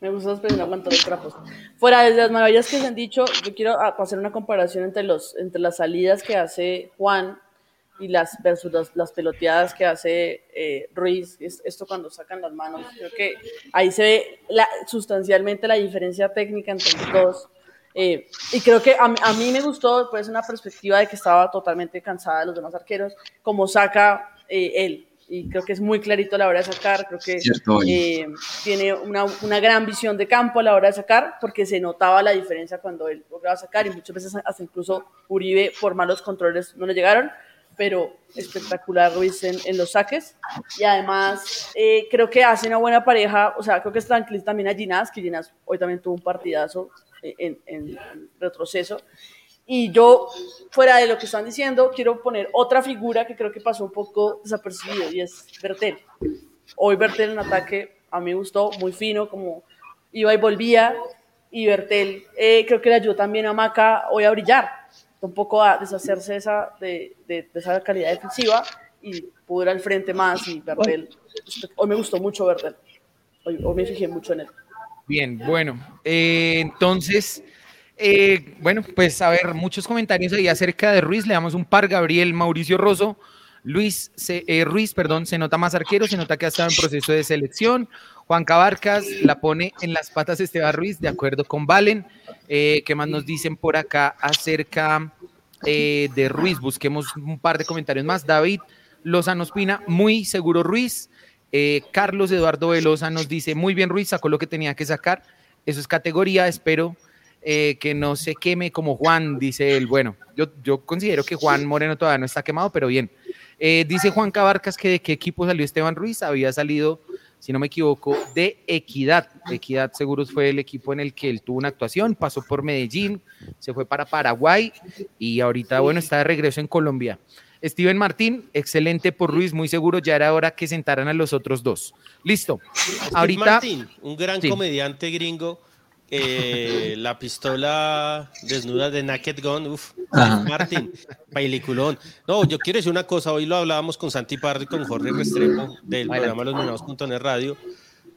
Me gusta la expresión aguantó los trapos. Fuera de las maravillas que se han dicho, yo quiero hacer una comparación entre, los, entre las salidas que hace Juan y las versus las, peloteadas que hace eh, Ruiz, esto cuando sacan las manos, creo que ahí se ve la, sustancialmente la diferencia técnica entre los dos. Eh, y creo que a, a, mí me gustó, pues, una perspectiva de que estaba totalmente cansada de los demás arqueros, como saca eh, él y creo que es muy clarito a la hora de sacar, creo que eh, tiene una, una, gran visión de campo a la hora de sacar, porque se notaba la diferencia cuando él lograba sacar y muchas veces hasta incluso Uribe por malos controles no le llegaron, pero espectacular Ruiz en, en los saques. Y además eh, creo que hace una buena pareja, o sea, creo que es tranquilista también a Ginás, que Ginás hoy también tuvo un partidazo en, en retroceso y yo, fuera de lo que están diciendo, quiero poner otra figura que creo que pasó un poco desapercibido y es Bertel. Hoy Bertel en ataque a mí me gustó, muy fino, como iba y volvía. Y Bertel eh, creo que le ayudó también a Maca hoy a brillar, un poco a deshacerse esa, de, de, esa calidad defensiva y pudo al frente más. Y Bertel, hoy me gustó mucho Bertel. Hoy, hoy me fijé mucho en él. Bien, bueno, eh, entonces eh, bueno, pues a ver, muchos comentarios ahí acerca de Ruiz. Le damos un par. Gabriel Mauricio Rosso Luis eh, Ruiz, perdón, se nota más arquero, se nota que ha estado en proceso de selección. Juan Cabarcas la pone en las patas Esteban Ruiz, de acuerdo con Valen. Eh, ¿Qué más nos dicen por acá acerca de Ruiz? Busquemos un par de comentarios más. David Lozano Espina, muy seguro Ruiz. Carlos Eduardo Velosa nos dice, muy bien Ruiz, sacó lo que tenía que sacar. Eso es categoría, espero eh, que no se queme como Juan, dice él. Bueno, yo, yo considero que Juan Moreno todavía no está quemado, pero bien. Eh, dice Juan Cabarcas que de qué equipo salió Esteban Ruiz, había salido, si no me equivoco, de Equidad. Equidad Seguros fue el equipo en el que él tuvo una actuación, pasó por Medellín, se fue para Paraguay y ahorita, bueno, está de regreso en Colombia. Steven Martín, excelente por Ruiz, muy seguro, ya era hora que sentaran a los otros dos. Listo. Steve Ahorita, Martin, un gran Sí. comediante gringo. Eh, la pistola desnuda de Naked Gun, uff. Martin, peliculón. No, yo quiero decir una cosa, hoy lo hablábamos con Santi Pardo y con Jorge Restrepo del Adelante. programa Los Nominados.net Radio,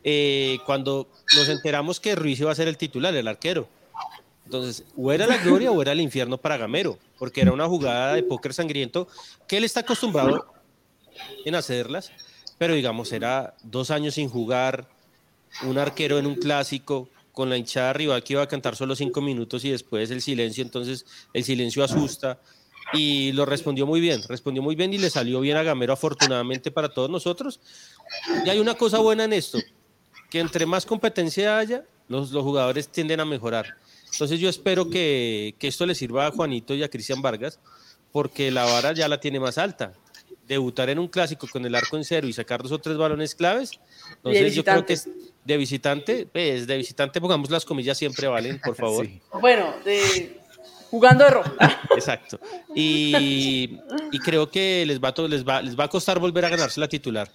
eh, cuando nos enteramos que Ruiz iba a ser el titular, el arquero. Entonces, o era la gloria o era el infierno para Gamero, porque era una jugada de póker sangriento que él está acostumbrado en hacerlas, pero digamos, era dos años sin jugar, un arquero en un clásico, con la hinchada arriba que iba a cantar solo cinco minutos y después el silencio, entonces el silencio asusta. Y lo respondió muy bien, respondió muy bien y le salió bien a Gamero, afortunadamente para todos nosotros. Y hay una cosa buena en esto, que entre más competencia haya, los, los jugadores tienden a mejorar. Entonces yo espero que, que esto le sirva a Juanito y a Cristian Vargas, porque la vara ya la tiene más alta. Debutar en un clásico con el arco en cero y sacar dos o tres balones claves. Entonces yo creo que de visitante, pues de visitante pongamos las comillas siempre valen, por [laughs] favor. Sí. Bueno, de, jugando de rojo. [laughs] Exacto. Y, y creo que les va, les, va, les va a costar volver a ganarse la titular.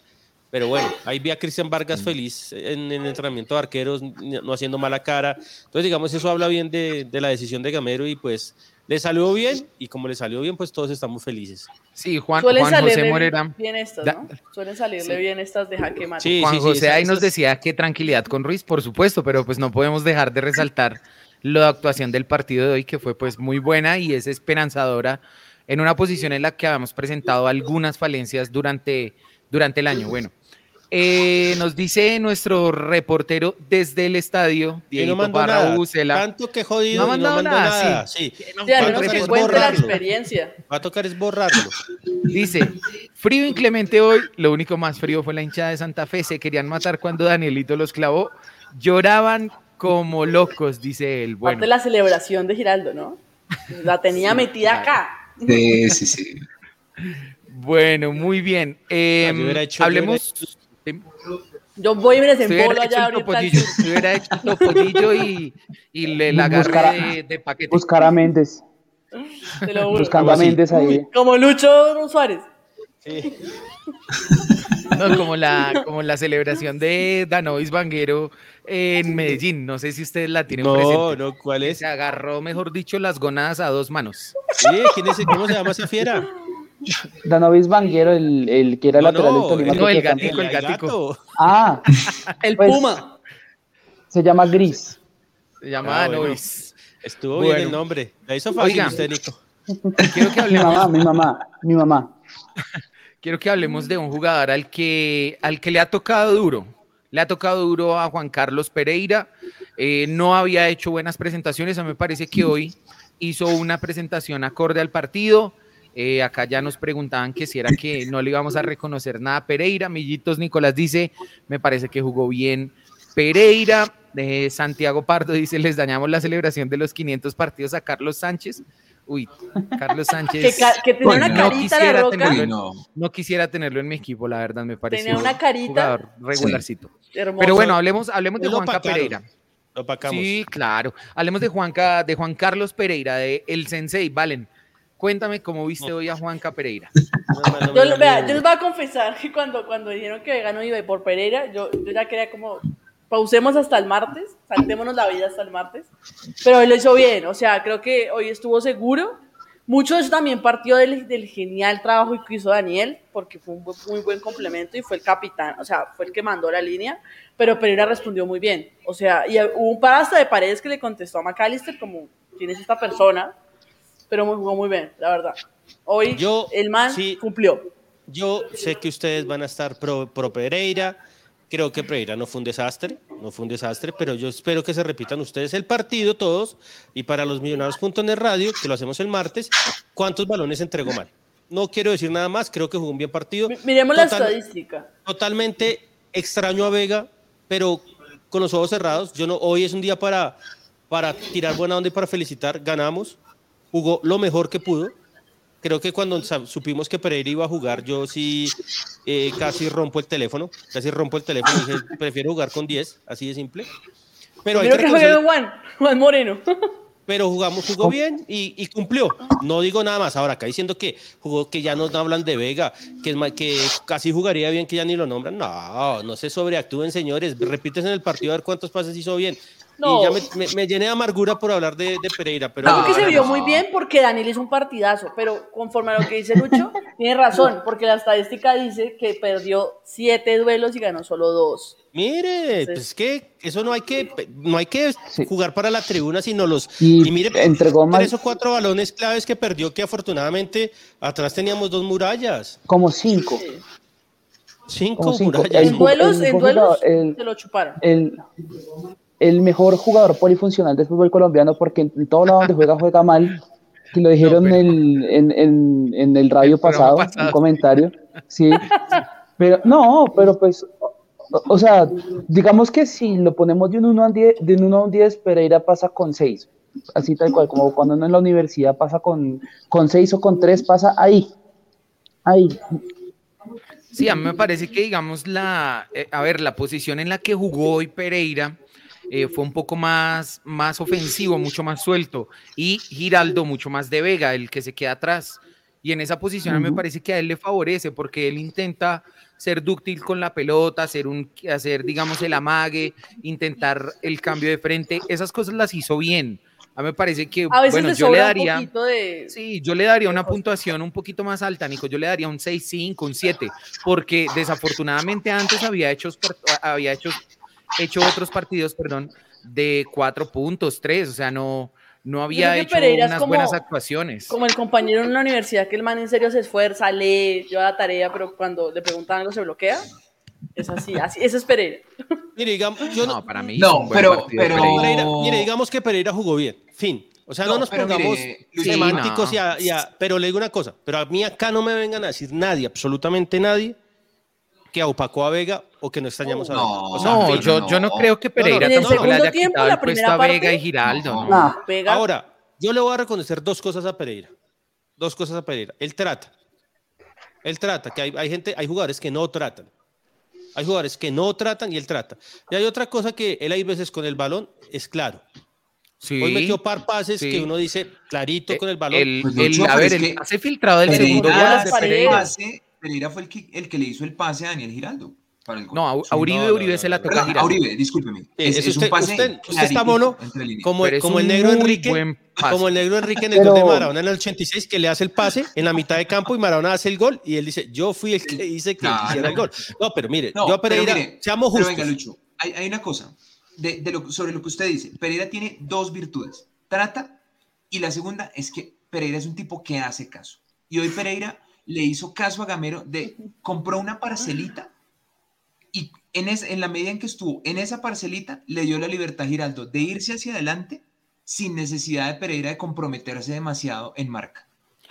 Pero bueno, ahí vi a Cristian Vargas feliz en, en el entrenamiento de arqueros, no haciendo mala cara. Entonces, digamos, eso habla bien de, de la decisión de Gamero y pues le salió bien y como le salió bien, pues todos estamos felices. sí, Juan, Juan José salirle Morera. bien estas, ¿no? Suelen salirle bien estas de jaque mate. Sí, Juan sí, sí, José ahí nos decía que tranquilidad con Ruiz, por supuesto, pero pues no podemos dejar de resaltar la actuación del partido de hoy, que fue pues muy buena y es esperanzadora en una posición en la que habíamos presentado algunas falencias durante, durante el año. Bueno, eh, nos dice nuestro reportero desde el estadio, Diego no. Tanto que jodido No ha no mandado mandó nada, nada. Sí. Sí, Va que es la borrarlo. experiencia. Va a tocar es borrarlo. Dice, frío inclemente hoy, lo único más frío fue la hinchada de Santa Fe, se querían matar cuando Danielito los clavó, lloraban como locos, dice él. Aparte Bueno, la celebración de Giraldo, ¿no? La tenía metida acá. Sí, sí, sí. bueno, muy bien. Eh, Ah, hecho- yo hablemos. Yo voy y me desempolo allá ahorita. si hubiera hecho topollillo y, y le la agarré de, de paquete. Buscar a Méndez. Te lo juro. Buscando a Méndez ahí. Como Lucho Suárez. Sí. [laughs] No, como la, como la celebración de Danovis Vanguero en Medellín. No sé si ustedes la tienen No, presente. no, ¿cuál es? Se agarró, mejor dicho, las gonadas a dos manos. Sí, ¿quién es, ¿Cómo se llama esa fiera? Danovis Vanguero, el, el que era No, lateral del Tolima. el- No, que el gatico, el gatico. Ah, [laughs] El Pues- Puma. se llama Gris. Se llama Ah, bueno. Estuvo Bueno. bien el nombre. La hizo fácil usted, Nico. Quiero que [laughs] Mi hablemos mamá, mi mamá, mi mamá. [laughs] Quiero que hablemos de un jugador al que, al que le ha tocado duro. Le ha tocado duro a Juan Carlos Pereira. Eh, no había hecho buenas presentaciones. A mí me parece que hoy hizo una presentación acorde al partido. Eh, acá ya nos preguntaban que si era que no le íbamos a reconocer nada Pereira. Millitos Nicolás dice, me parece que jugó bien Pereira. Eh, Santiago Pardo dice, les dañamos la celebración de los 500 partidos a Carlos Sánchez. Uy, Carlos Sánchez. que tenía una no carita quisiera la tenerlo en- no. no quisiera tenerlo en mi equipo, la verdad, me parece. Tenía una carita. jugador regularcito. Pero bueno, hablemos, hablemos de Juanca opacaron. Pereira. Lo. Sí, claro. Hablemos de Juanca, de Juan Carlos Pereira, de el Sensei. Valen, cuéntame cómo viste hoy a Juanca Pereira. [laughs] Yo, vea, yo les voy a confesar que cuando, cuando dijeron que ganó Ibai por Pereira, yo, yo ya quería como, pausemos hasta el martes, saltémonos la vida hasta el martes, pero él lo hizo bien, o sea, creo que hoy estuvo seguro. Mucho de eso también partió del, del genial trabajo que hizo Daniel, porque fue un muy buen complemento y fue el capitán, o sea, fue el que mandó la línea, pero Pereira respondió muy bien. O sea, y hubo un par hasta de paredes que le contestó a McAllister como, ¿quién es esta persona? Pero muy- jugó muy bien, la verdad. Hoy Yo, el man sí. cumplió. Yo sé que ustedes van a estar pro, pro Pereira. Creo que Pereira no fue un desastre, no fue un desastre, pero yo espero que se repitan ustedes el partido todos y para los millonarios.net radio, que lo hacemos el martes, ¿cuántos balones entregó mal? No quiero decir nada más, creo que jugó un bien partido. Mi- Miremos la Total- estadística. Totalmente extraño a Vega, pero con los ojos cerrados. Yo no, hoy es un día para, para tirar buena onda y para felicitar. Ganamos, jugó lo mejor que pudo. Creo que cuando supimos que Pereira iba a jugar, yo sí eh, casi rompo el teléfono, casi rompo el teléfono. Dije, [laughs] prefiero jugar con 10, así de simple. Pero hay Creo que reconocerle- Juan, Juan Moreno. [laughs] pero jugamos, jugó bien y, y cumplió. No digo nada más. Ahora, acá diciendo que jugó, que ya no hablan de Vega, que, es que casi jugaría bien, que ya ni lo nombran. No, no se sobreactúen, señores. Repites en el partido a ver cuántos pases hizo bien. No. Y ya me, me- me llené de amargura por hablar de, de Pereira. Pero No, se no, vio no. muy bien porque Daniel hizo un partidazo, pero conforme a lo que dice Lucho, [laughs] tiene razón, porque la estadística dice que perdió siete duelos y ganó solo dos. mire, pues es que eso no hay que, no hay que Sí. jugar para la tribuna, sino los. Y mire, entregó tres o cuatro balones claves que perdió, que afortunadamente atrás teníamos dos murallas. Como cinco. Cinco Como cinco. murallas. El En duelos, el en duelos, el- se lo chuparon. el, el mejor jugador polifuncional del fútbol colombiano, porque en, todo lado donde juega, juega mal. Que lo dijeron pero- en, el, en, en- en el radio El pasado, pasado. un comentario. Sí. Pero no, pero pues, o, o sea, digamos que si lo ponemos de un 1 a un 10, de un 1 a un 10, Pereira pasa con 6. Así tal cual, como cuando uno en la universidad pasa con, con 6 o con 3, pasa ahí. Ahí. Sí, a mí me parece que, digamos, la, eh, a ver, la posición en la que jugó hoy Pereira eh, fue un poco más, más ofensivo, mucho más suelto, y Giraldo mucho más de Vega, el que se queda atrás. Y en esa posición a mí me parece que a él le favorece porque él intenta ser dúctil con la pelota, hacer, un, hacer digamos, el amague, intentar el cambio de frente. Esas cosas las hizo bien. A mí me parece que, A veces bueno, le yo le daría... un poquito de... Sí, yo le daría una puntuación un poquito más alta, Nico. Yo le daría un 6-5, un 7, porque desafortunadamente antes había hecho, había hecho, hecho otros partidos, perdón, de 4 puntos, 3, o sea, no, no había hecho unas como- buenas actuaciones. Como el compañero en la universidad, que el man en serio se esfuerza, lee, lleva la tarea, pero cuando le preguntan algo se bloquea. Es así, así, ese es Pereira. Mire, digamos, yo no, No, para mí No, pero- pero- Pereira. Mire, digamos que Pereira jugó bien, fin. O sea, no, No, nos mire, pongamos Luis, semánticos sí, y, a- y a- pero le digo una cosa, pero a mí acá no me vengan a decir nadie, absolutamente nadie, que opacó a Vega o que no extrañamos a Vega. No, O sea, No, yo, yo no creo que Pereira el tampoco le haya tiempo, quitado la el puesto a Vega parte, y Giraldo. no. ¿no? Ah. Ahora, yo le voy a reconocer dos cosas a Pereira. Dos cosas a Pereira. Él trata. Él trata, que hay, hay gente, hay jugadores que no tratan. Hay jugadores que no tratan y él trata. Y hay otra cosa que él hay veces con el balón es claro. Sí. Hoy metió par pases sí. que uno dice clarito Eh, con el balón. El, Pues, el- Lucho, a ver, es el que pase filtrado del Pereira segundo gol Pereira es de las Pereira. fue el que, el que le hizo el pase a Daniel Giraldo. Para el. No, a, Uribe, no, no, Uribe no, se la no. toca a. Uribe, discúlpeme. Es, Es es un usted- pase usted- usted está mono como, Pero es como el negro Enrique, como el negro Enrique en el gol de Pero- Maradona en el 86 que le hace el pase en la mitad de campo y Maradona hace el gol y él dice, yo fui el que hice que Claro. hiciera el gol. No, pero mire, No, yo a pero Pereira, mire, seamos pero justos. venga, Lucho, hay, hay una cosa de, de lo, sobre lo que usted dice. Pereira tiene dos virtudes. Trata y la segunda es que Pereira es un tipo que hace caso. Y hoy Pereira le hizo caso a Gamero de compró una parcelita y en, es, en la medida en que estuvo en esa parcelita le dio la libertad a Giraldo de irse hacia adelante sin necesidad de Pereira de comprometerse demasiado en marca.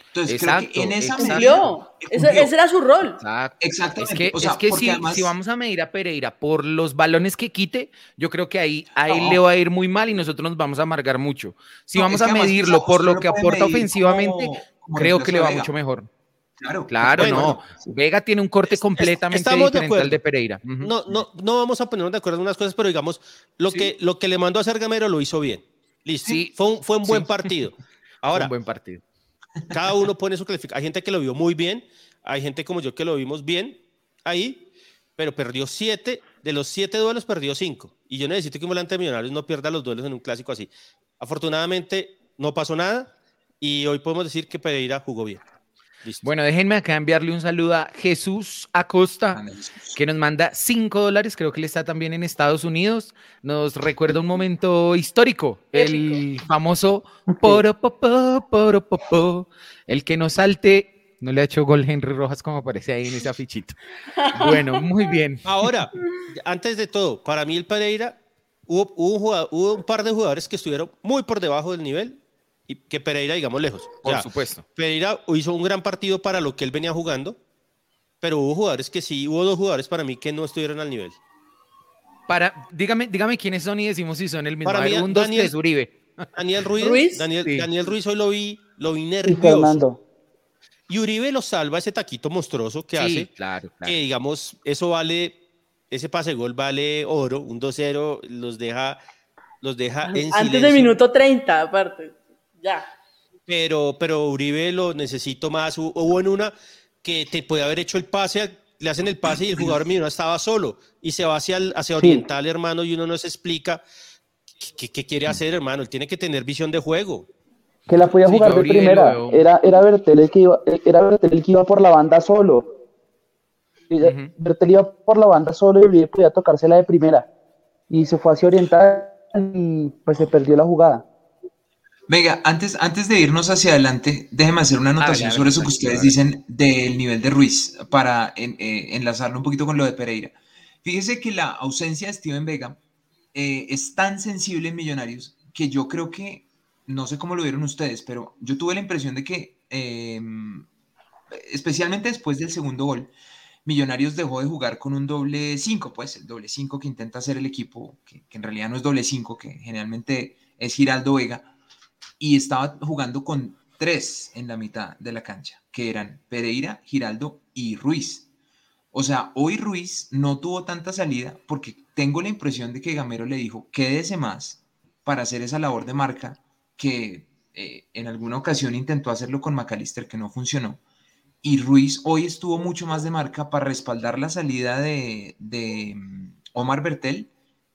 Entonces creo Exacto, que en esa exacto. medida Cumplió. Ese, ese era su rol. Exacto. Exactamente. Es que, o sea, es que si, además- si vamos a medir a Pereira por los balones que quite, yo creo que ahí a él No. le va a ir muy mal y nosotros nos vamos a amargar mucho. Si No, vamos a medirlo por lo que aporta ofensivamente, como- como creo que le va mucho mejor. Claro, Claro, Bueno, no. Vega tiene un corte completamente estamos de diferente al de. Pereira. No, no, no vamos a ponernos de acuerdo en unas cosas, pero digamos, lo, Sí. que, lo que le mandó a hacer Gamero lo hizo bien. Listo. Sí. Fue un, fue un buen Sí. partido. [laughs] Fue Ahora, un buen partido. cada uno pone su calificación. Hay gente que lo vio muy bien, hay gente como yo que lo vimos bien ahí, pero perdió siete, de los siete duelos perdió cinco. Y yo necesito que un volante de millonarios no pierda los duelos en un clásico así. Afortunadamente no pasó nada y hoy podemos decir que Pereira jugó bien. Listo. Bueno, déjenme acá enviarle un saludo a Jesús Acosta. Que nos manda 5 dólares, creo que él está también en Estados Unidos, nos recuerda un momento histórico, el famoso poro, po, po, poro, po, po, el que no salte No le ha hecho gol Henry Rojas como aparece ahí en ese afichito. [laughs] Bueno, muy bien. Ahora, antes de todo, para mí el Pereira, hubo, hubo un, jugador- hubo un par de jugadores que estuvieron muy por debajo del nivel y que Pereira, digamos, lejos. O Por sea, supuesto. Pereira hizo un gran partido para lo que él venía jugando, pero hubo jugadores que sí, hubo dos jugadores para mí que no estuvieron al nivel. Para, dígame, dígame quiénes son y decimos si son el mismo. Para mí, un, dos, Daniel- tres, Uribe. Daniel Ruiz, Ruiz. Daniel, Sí. Daniel Ruiz hoy lo vi, lo vi Y nervioso. Fernando. Y Uribe lo salva ese taquito monstruoso que Sí, hace, claro, claro. que digamos, eso vale, ese pase gol vale oro, un 2-0, los deja, los deja en Antes de silencio. minuto 30, aparte. Ya. pero, pero Uribe lo necesito más. Hu- Hubo en una que te puede haber hecho el pase, le hacen el pase y el jugador mío estaba solo y se va hacia, el- hacia Sí. Oriental, hermano, y uno no se explica qué, qué quiere hacer, hermano. Él tiene que tener visión de juego. Que la podía jugar de primera. Era, era Bertel el que iba, era Bertel el que iba por la banda solo. Ujú. Bertel iba por la banda solo y Uribe podía tocársela de primera. Y se fue hacia Oriental y pues se perdió la jugada. Venga, antes, antes de irnos hacia adelante, déjeme hacer una anotación sobre eso que ustedes dicen del nivel de Ruiz para en- eh, enlazarlo un poquito con lo de Pereira. Fíjese que la ausencia de Steven Vega eh, es tan sensible en Millonarios que yo creo que, no sé cómo lo vieron ustedes, pero yo tuve la impresión de que, eh, especialmente después del segundo gol, Millonarios dejó de jugar con un doble 5, pues el doble 5 que intenta hacer el equipo, que, que en realidad no es doble 5, que generalmente es Giraldo Vega, y estaba jugando con tres en la mitad de la cancha, que eran Pereira, Giraldo y Ruiz. O sea, hoy Ruiz no tuvo tanta salida porque tengo la impresión de que Gamero le dijo, quédese más para hacer esa labor de marca que eh, en alguna ocasión intentó hacerlo con McAllister que no funcionó. Y Ruiz hoy estuvo mucho más de marca para respaldar la salida de, de, mm, Omar Bertel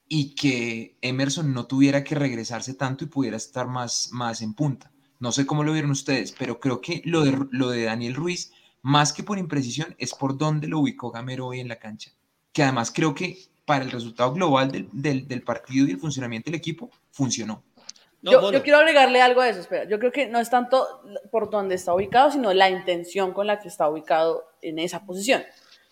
y que Emerson no tuviera que regresarse tanto y pudiera estar más, más en punta. No sé cómo lo vieron ustedes, pero creo que lo de, lo de Daniel Ruiz, más que por imprecisión, es por dónde lo ubicó Gamero hoy en la cancha. Que además creo que para el resultado global del, del- del partido y el funcionamiento del equipo, funcionó. No, yo, mono. yo quiero agregarle algo a eso, espera. Yo creo que no es tanto por dónde está ubicado, sino la intención con la que está ubicado en esa posición.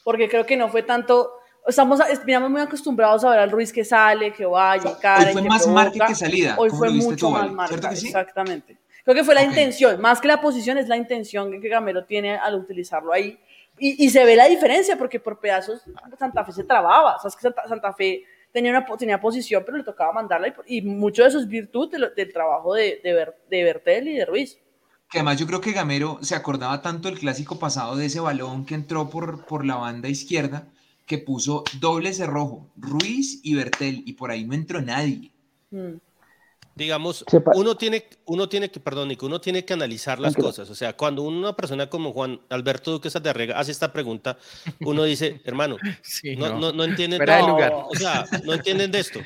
Porque creo que no fue tanto. Estamos, miramos muy acostumbrados a ver al Ruiz que sale, que vaya, y cara, Hoy fue que más provoca. marca que salida. Hoy ¿Cómo fue mucho tú, más marca, ¿Cierto que sí? exactamente. Creo que fue la Ok. intención, más que la posición, es la intención que Gamero tiene al utilizarlo ahí. Y, y se ve la diferencia, porque por pedazos Santa Fe se trababa. O sea, es que Santa, Santa Fe tenía, una, tenía posición, pero le tocaba mandarla. Y, y mucho de eso es virtud de lo- del trabajo de, de, Ber- de Bertel y de Ruiz. Que además yo creo que Gamero se acordaba tanto del clásico pasado de ese balón que entró por, por la banda izquierda que puso doble cerrojo, Ruiz y Bertel, y por ahí no entró nadie. Mm. Digamos, uno tiene, uno tiene que, perdón, Nico, uno tiene que analizar las Tranquilo. cosas. O sea, cuando una persona como Juan Alberto Duque Satarrega hace esta pregunta, uno dice, [laughs] hermano, Sí, no, no, no entienden no, lugar. O sea, no entienden de esto.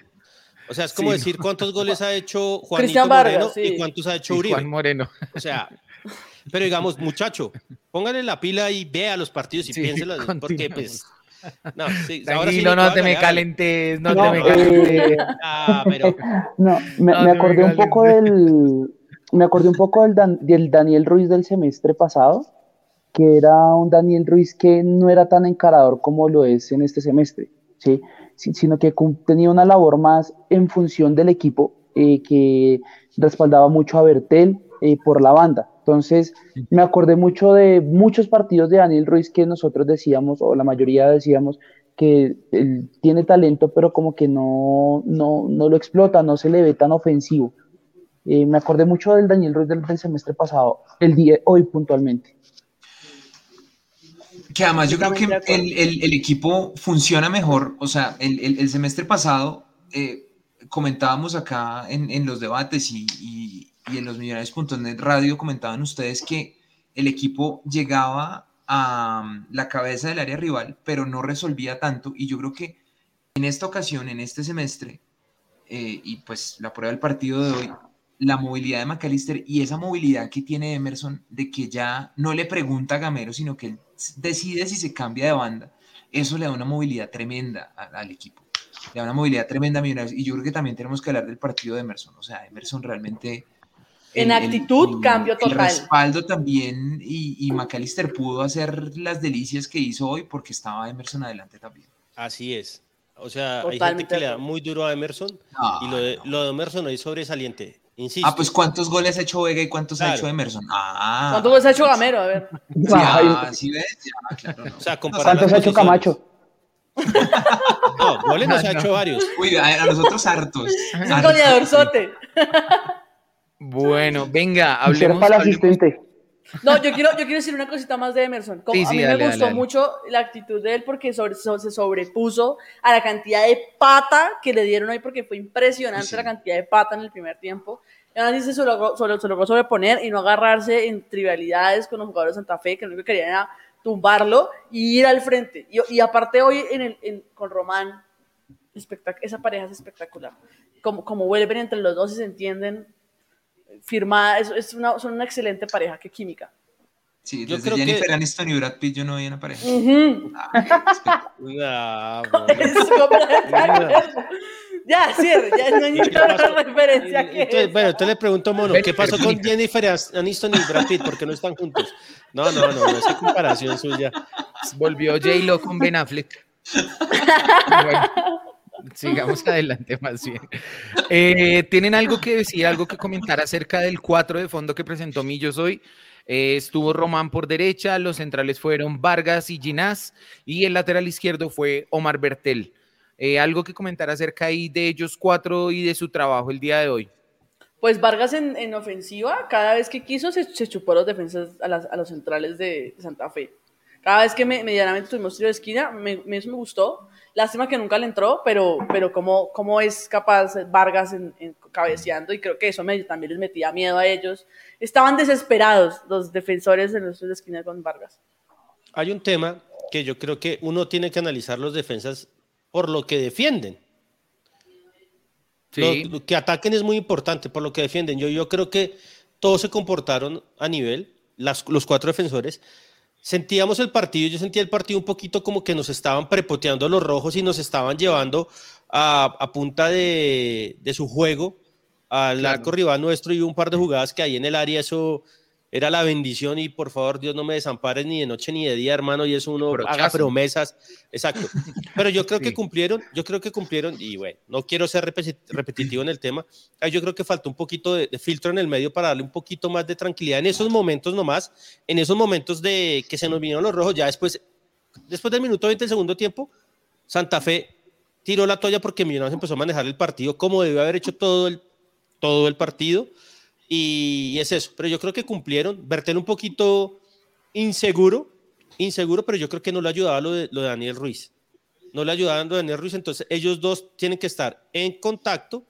O sea, es como Sí, decir cuántos goles ha hecho Juanito Vargas, Moreno sí. y cuántos ha hecho Uribe. Juan Moreno. O sea, pero digamos, muchacho, póngale la pila y vea los partidos y Sí, piénselas, porque pues. No, sí, ahora sí, Tranquilo, no te me hágale. calentes, no, No, te me eh, calentes. Ah, pero [laughs] No, me, No, me no me acordé un poco del, me acordé un poco del, Dan- del Daniel Ruiz del semestre pasado, que era un Daniel Ruiz que no era tan encarador como lo es en este semestre, ¿sí? Sino que tenía una labor más en función del equipo, eh, que respaldaba mucho a Bertel eh, por la banda. Entonces, me acordé mucho de muchos partidos de Daniel Ruiz que nosotros decíamos, o la mayoría decíamos, que él tiene talento, pero como que no, no, no lo explota, no se le ve tan ofensivo. Eh, me acordé mucho del Daniel Ruiz del, del semestre pasado, el día, hoy puntualmente. Que además yo creo que el, el- el equipo funciona mejor. O sea, el, el- el semestre pasado eh, comentábamos acá en, en los debates y, y- y en los millonarios.net radio comentaban ustedes que el equipo llegaba a um, la cabeza del área rival, pero no resolvía tanto. Y yo creo que en esta ocasión, en este semestre, eh, y pues la prueba del partido de hoy, la movilidad de McAllister y esa movilidad que tiene Emerson de que ya no le pregunta a Gamero, sino que él decide si se cambia de banda, eso le da una movilidad tremenda a- al equipo. Le da una movilidad tremenda a Millonarios. Y yo creo que también tenemos que hablar del partido de Emerson. O sea, Emerson realmente En el- el- actitud, el- cambio El total. respaldo también y, y McAllister pudo hacer las delicias que hizo hoy porque estaba Emerson adelante también. Así es. O sea, hay gente Totalmente que le da muy duro a Emerson No, y lo de, no. lo de Emerson hoy es sobresaliente. Insisto. Ah, pues ¿cuántos goles ha hecho Vega y cuántos ha hecho Emerson? Ah, ¿Cuánto goles ha hecho Gamero? A ver. Sí, [laughs] Ay, ah, ¿sí ves? Ya, claro, no. O sea, ¿Cuántos ha hecho. Camacho? No, goles nos ha [laughs] hecho varios. Uy, a, a nosotros hartos. Es un goleadorzote. [laughs] Bueno, venga, hablemos. para el asistente. No, yo quiero, yo quiero decir una cosita más de Emerson. Como Sí, a sí, mí dale, me dale, gustó dale. mucho la actitud de él porque sobre- so- se sobrepuso a la cantidad de pata que le dieron hoy porque fue impresionante Sí. la cantidad de pata en el primer tiempo. Y aún así se logró, se logró sobreponer y no agarrarse en trivialidades con los jugadores de Santa Fe que lo único que querían era tumbarlo y ir al frente. Y, y aparte hoy en el, en- con Román, espectac- esa pareja es espectacular. Como, como vuelven entre los dos y se entienden, firmada, es, es una, son una excelente pareja, qué química. Sí, Yo desde creo que- Jennifer Aniston y Brad Pitt yo no veía una pareja. Ah, espectacular. Ah. Ya, cierre, ya no hay ¿Y qué ninguna referencia que Entonces, bueno, entonces le pregunto a Mono, ¿qué pasó con. Jennifer Aniston y Brad Pitt? ¿Por qué no están juntos? No, no, no, esa comparación suya. Volvió J-Lo con Ben Affleck. [laughs] Bueno, [laughs] sigamos adelante más bien. Eh, ¿Tienen algo que decir, algo que comentar acerca del 4 de fondo que presentó Millos hoy? Eh, estuvo Román por derecha, los centrales fueron Vargas y Ginás y el lateral izquierdo fue Omar Bertel. Eh, algo que comentar acerca ahí de ellos cuatro y de su trabajo el día de hoy. Pues Vargas en, en ofensiva, cada vez que quiso, se, se chupó a los defensas, a, las- a los centrales de Santa Fe. Cada vez que me- medianamente tuvimos tiro de esquina, me, me- eso me gustó. Lástima que nunca le entró, pero, pero cómo, cómo es capaz Vargas en, en cabeceando, y creo que eso me- también les metía miedo a ellos. Estaban desesperados los defensores de los tiros de esquina con Vargas. Hay un tema que yo creo que uno tiene que analizar los defensas por lo que defienden. Sí. Lo, lo que ataquen es muy importante por lo que defienden. Yo, yo creo que todos se comportaron a nivel, las- los cuatro defensores. Sentíamos el partido, yo sentía el partido un poquito como que nos estaban prepoteando los rojos y nos estaban llevando a, a punta de, de su juego al Claro. arco rival nuestro y un par de jugadas que ahí en el área, eso era la bendición y por favor Dios no me desampares ni de noche ni de día, hermano, y eso uno haga Brochazo. promesas, exacto. Pero yo creo [laughs] Sí. que cumplieron, yo creo que cumplieron y bueno, no quiero ser repeti- repetitivo en el tema, yo creo que faltó un poquito de, de filtro en el medio para darle un poquito más de tranquilidad en esos momentos nomás, en esos momentos de que se nos vinieron los rojos, ya después, después del minuto 20 del segundo tiempo, Santa Fe tiró la toalla porque Millonarios empezó a manejar el partido como debió haber hecho todo el, todo el partido. Y, es eso, pero yo creo que cumplieron. Bertel un poquito inseguro, inseguro, pero yo creo que no le ayudaba lo de, lo de Daniel Ruiz. No le ayudaban lo de Daniel Ruiz, entonces ellos dos tienen que estar en contacto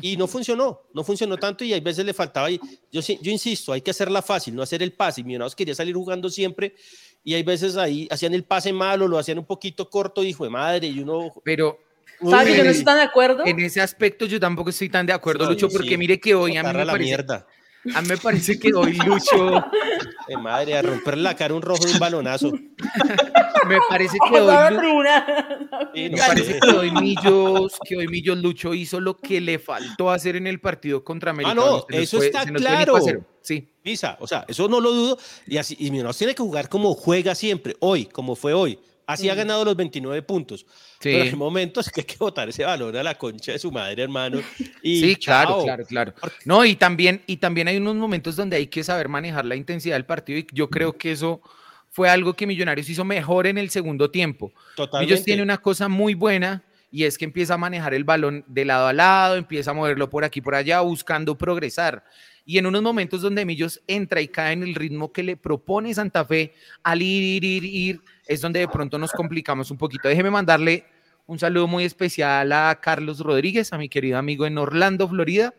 y no funcionó, no funcionó tanto y hay veces le faltaba. y Yo, yo insisto, hay que hacerla fácil, no hacer el pase. Millonarios quería salir jugando siempre y hay veces ahí hacían el pase malo, lo hacían un poquito corto, hijo de madre, y uno. Pero ¿Sabes que yo no estoy tan de acuerdo? en ese aspecto yo tampoco estoy tan de acuerdo, Lucho, sí. porque mire que hoy a mí me la parece, mierda. a mí me parece que hoy Lucho, [laughs] De madre, a romperle la cara un rojo de un balonazo. [laughs] me parece que hoy Me parece que hoy Millos, que hoy Millos Lucho hizo lo que le faltó hacer en el partido contra América. Ah, no, Se nos eso fue- está se nos fue claro. Sí, Pisa, o sea, eso no lo dudo. Y así, y tiene que jugar como juega siempre, hoy, como fue hoy. Así ha ganado los 29 puntos. Pero hay sí, momentos que hay que botar ese balón a la concha de su madre, hermano. [laughs] Y sí, claro, chao. claro, claro. No, y también, y también hay unos momentos donde hay que saber manejar la intensidad del partido y yo creo que eso fue algo que Millonarios hizo mejor en el segundo tiempo. Totalmente. Ellos tienen una cosa muy buena y es que empieza a manejar el balón de lado a lado, empieza a moverlo por aquí por allá, buscando progresar. Y en unos momentos donde Millos entra y cae en el ritmo que le propone Santa Fe al ir, ir, ir, ir, es donde de pronto nos complicamos un poquito. Déjeme mandarle un saludo muy especial a Carlos Rodríguez, a mi querido amigo en Orlando, Florida,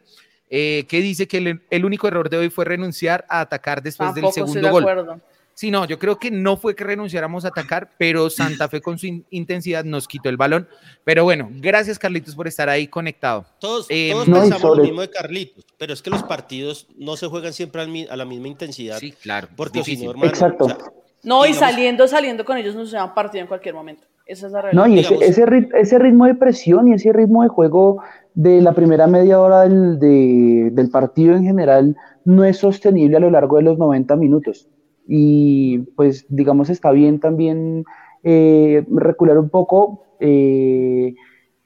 eh, que dice que el, el único error de hoy fue renunciar a atacar después Tampoco del segundo de gol. acuerdo. Sí, no, yo creo que no fue que renunciáramos a atacar, pero Santa Fe con su in- intensidad nos quitó el balón. Pero bueno, gracias Carlitos por estar ahí conectado. Todos, Eh, todos no, pensamos sobre- lo mismo de Carlitos, pero es que los partidos no se juegan siempre a la misma intensidad. Sí, claro. porque si no, hermano, Exacto. o sea, No, y digamos- saliendo, saliendo con ellos nos se van partido en cualquier momento. Esa es la realidad. No, y ese, ese, rit- ese ritmo de presión y ese ritmo de juego de la primera media hora del, de- del partido en general no es sostenible a lo largo de los 90 minutos. Y pues digamos está bien también eh, recular un poco eh,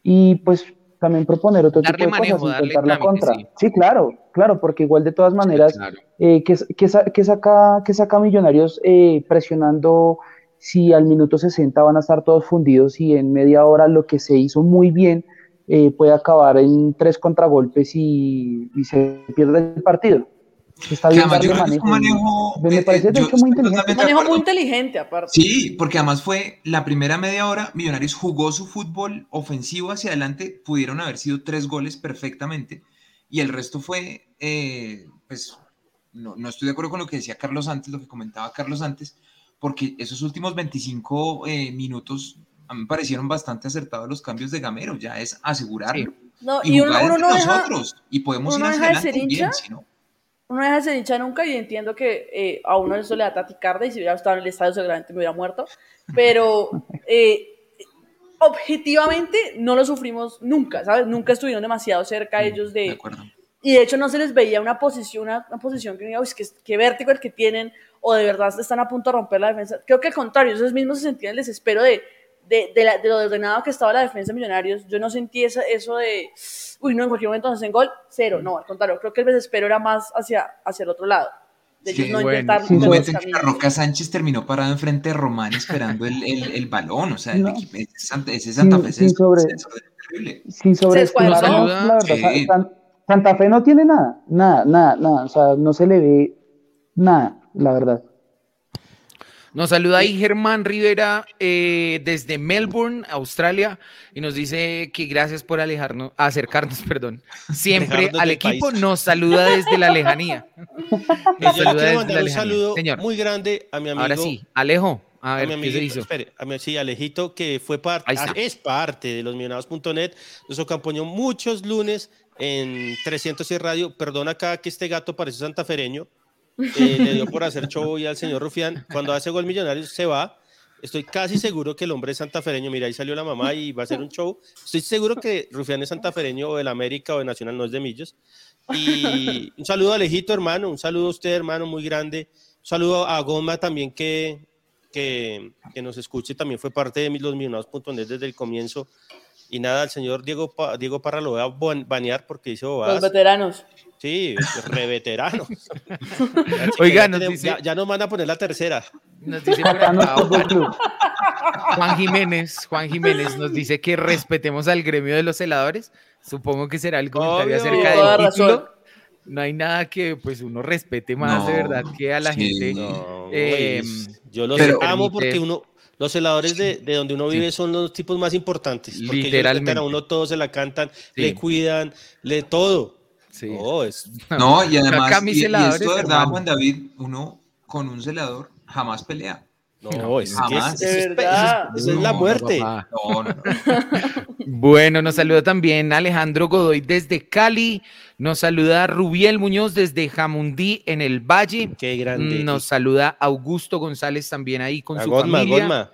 y pues también proponer otro Darle tipo de manejo, cosas, darle intentar la contra. sí. Sí, claro, claro, porque igual de todas maneras Claro. eh, ¿qué, qué sa- qué saca, qué saca Millonarios eh, presionando si al minuto 60 van a estar todos fundidos y en media hora lo que se hizo muy bien eh, puede acabar en tres contragolpes y, y se pierde el partido? Está bien además yo creo que es un manejo. manejo. Me eh, parece de yo hecho muy inteligente. Manejo muy inteligente, aparte. Sí, porque además fue la primera media hora, Millonarios jugó su fútbol ofensivo hacia adelante, pudieron haber sido tres goles perfectamente, y el resto fue, eh, pues, no, no estoy de acuerdo con lo que decía Carlos antes, lo que comentaba Carlos antes, porque esos últimos 25 eh, minutos a mí me parecieron bastante acertados los cambios de Gamero, ya es asegurarlo. No, Y, y uno, uno no deja, nosotros, y podemos uno ir hacia deja de ser adelante bien, hincha. si no. No deja de ser hincha nunca y entiendo que eh, a uno eso le da taticarda y si hubiera estado en el estadio seguramente me hubiera muerto, pero [laughs] eh, objetivamente no lo sufrimos nunca, ¿sabes? Nunca estuvieron demasiado cerca ellos De de... acuerdo. Y de hecho no se les veía una posición, una, una posición que diga, uy, qué, qué vértigo el que tienen, o de verdad están a punto de romper la defensa. Creo que al contrario, ellos mismos se sentían el desespero de, de, de, la- de lo ordenado que estaba la defensa de Millonarios. Yo no sentí esa, eso de, uy, no, en cualquier momento nos hacen gol, cero. No, al contrario, creo que el desespero era más hacia, hacia el otro lado. De Sí, no bueno. que la. Roca Sánchez terminó parado enfrente de Román esperando el, el, el balón, o sea, el No. equipo, ese Santa, ese Santa Fe sin sobre- desordenó terrible. Sin descuadró. la verdad, Sí. San- Santa Fe no tiene nada, nada, nada, nada, o sea, no se le ve nada, la verdad. Nos saluda ahí Germán Rivera eh, desde Melbourne, Australia, y nos dice que gracias por alejarnos, acercarnos, [laughs] perdón, siempre Alejarnos al del equipo. país. Nos saluda desde la lejanía. [laughs] Nos yo le saluda quiero desde mandar la un lejanía. saludo Señor, muy grande a mi amigo. ahora sí, Alejo, a a ver, mi ¿qué se amiguito, hizo? espere, a mi- sí, Alejito, que fue parte, Ahí está. es parte de los millonados.net, nos acompañó muchos lunes en 300 y Radio. Perdona acá que este gato parece santafereño, eh, le dio por hacer show hoy al señor Rufián. Cuando hace gol Millonarios se va. Estoy casi seguro que el hombre es santafereño. Mira, ahí salió la mamá y va a hacer un show. Estoy seguro que Rufián es santafereño o del América o de Nacional, no es de Millos. Y un saludo a Alejito, hermano. Un saludo a usted, hermano, muy grande. Un saludo a Goma también que, que, que nos escuche. También fue parte de los millonados.net desde el comienzo. Y nada, al señor Diego, Pa- Diego Parra lo voy a ban- banear porque hizo Los bobadas. veteranos. Sí, re veterano. [laughs] Oiga, ya, nos dice- ya, ya nos van a poner la tercera. Nos dice [laughs] Club. Juan Jiménez, Juan Jiménez nos dice que respetemos al gremio de los celadores. Supongo que será el comentario Obvio. acerca del título. razón. No hay nada que pues uno respete más de No, verdad que a la sí. gente. No, Eh, pues, yo los amo permite- porque uno, los celadores de, de donde uno vive son los tipos más importantes. Porque ellos Literalmente. respetan a uno todos se la cantan, Sí. le cuidan, le todo. Sí. No, es, No, y además, y, y esto de verdad, hermano. Juan David, uno con un celador jamás pelea. No, es que jamás. es- De eso es- verdad. eso es- eso es la muerte. papá. No, no, no. [laughs] Bueno, nos saluda también Alejandro Godoy desde Cali. Nos saluda Rubiel Muñoz desde Jamundí en el Valle. Qué grande. Nos saluda Augusto González también ahí con su Gonma, familia.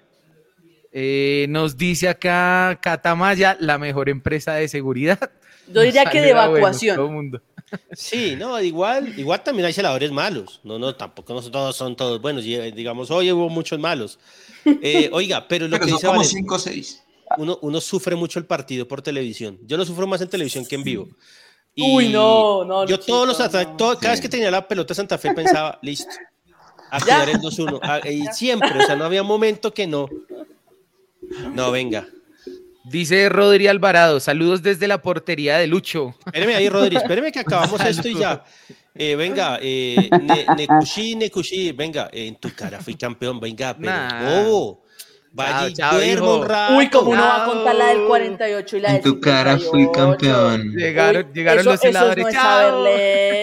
Eh, nos dice acá Catamaya, la mejor empresa de seguridad. Yo diría que de saluda, bueno, evacuación. todo mundo. [laughs] Sí, no, igual, igual también hay celadores malos. No, no, tampoco no son todos son todos buenos. Y, eh, digamos, hoy hubo muchos malos. Eh, [laughs] oiga, pero lo Pero que dice como Valen- 5 o 6. uno, uno sufre mucho el partido por televisión. Yo lo sufro más en televisión que en vivo. Y Uy, no, no, Yo todos los no. todo- cada vez que tenía la pelota Santa Fe pensaba, [laughs] listo, a cuidar el 2-1. a- Y siempre, o sea, no había momento que no. No, venga. Dice Rodri Alvarado, saludos desde la portería de Lucho. Espéreme ahí, Rodri, espéreme que acabamos esto y ya. [laughs] Eh, venga, eh, ne, Nekushi, Nekushi, venga, eh, en tu cara fui campeón, venga, pero Nah. bobo. Vaya, Chao, chao, rato. Uy, como uno va a contar la del 48 y la del En tu cara fui 58. campeón. Llegaron, Uy, llegaron eso- los eso heladores. no es ¡Chao!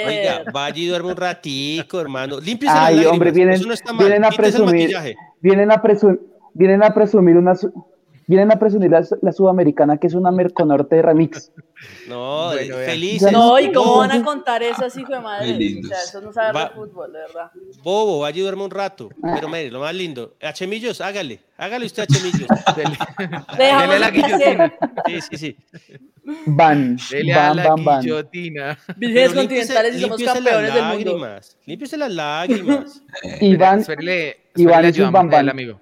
Oiga, vaya y duerme un ratico, hermano. Límpiese Ay, hombre, vienen, eso no está mal. vienen a presumir, vienen a presumir, vienen a presumir una, su- Vienen a presumir la, la sudamericana, que es una Merconorte de remix. No, Bueno, felices. No, ¿y cómo van a contar eso así, hijo de madre? O sea, eso no sabe Va- de fútbol, de verdad. Bobo, va a ayudarme un rato. Ah. Pero mire, lo más lindo. Achemillos, hágale. Hágale usted Achemillos. [laughs] Dele, a la guillotina. Sí, sí, sí. Van, Dele a van, la van, van. guillotina. Límpiese- continentales y somos campeones las del mundo. lágrimas. Límpiese las lágrimas. Y van, y van y ayudamos bam, bam. al amigo.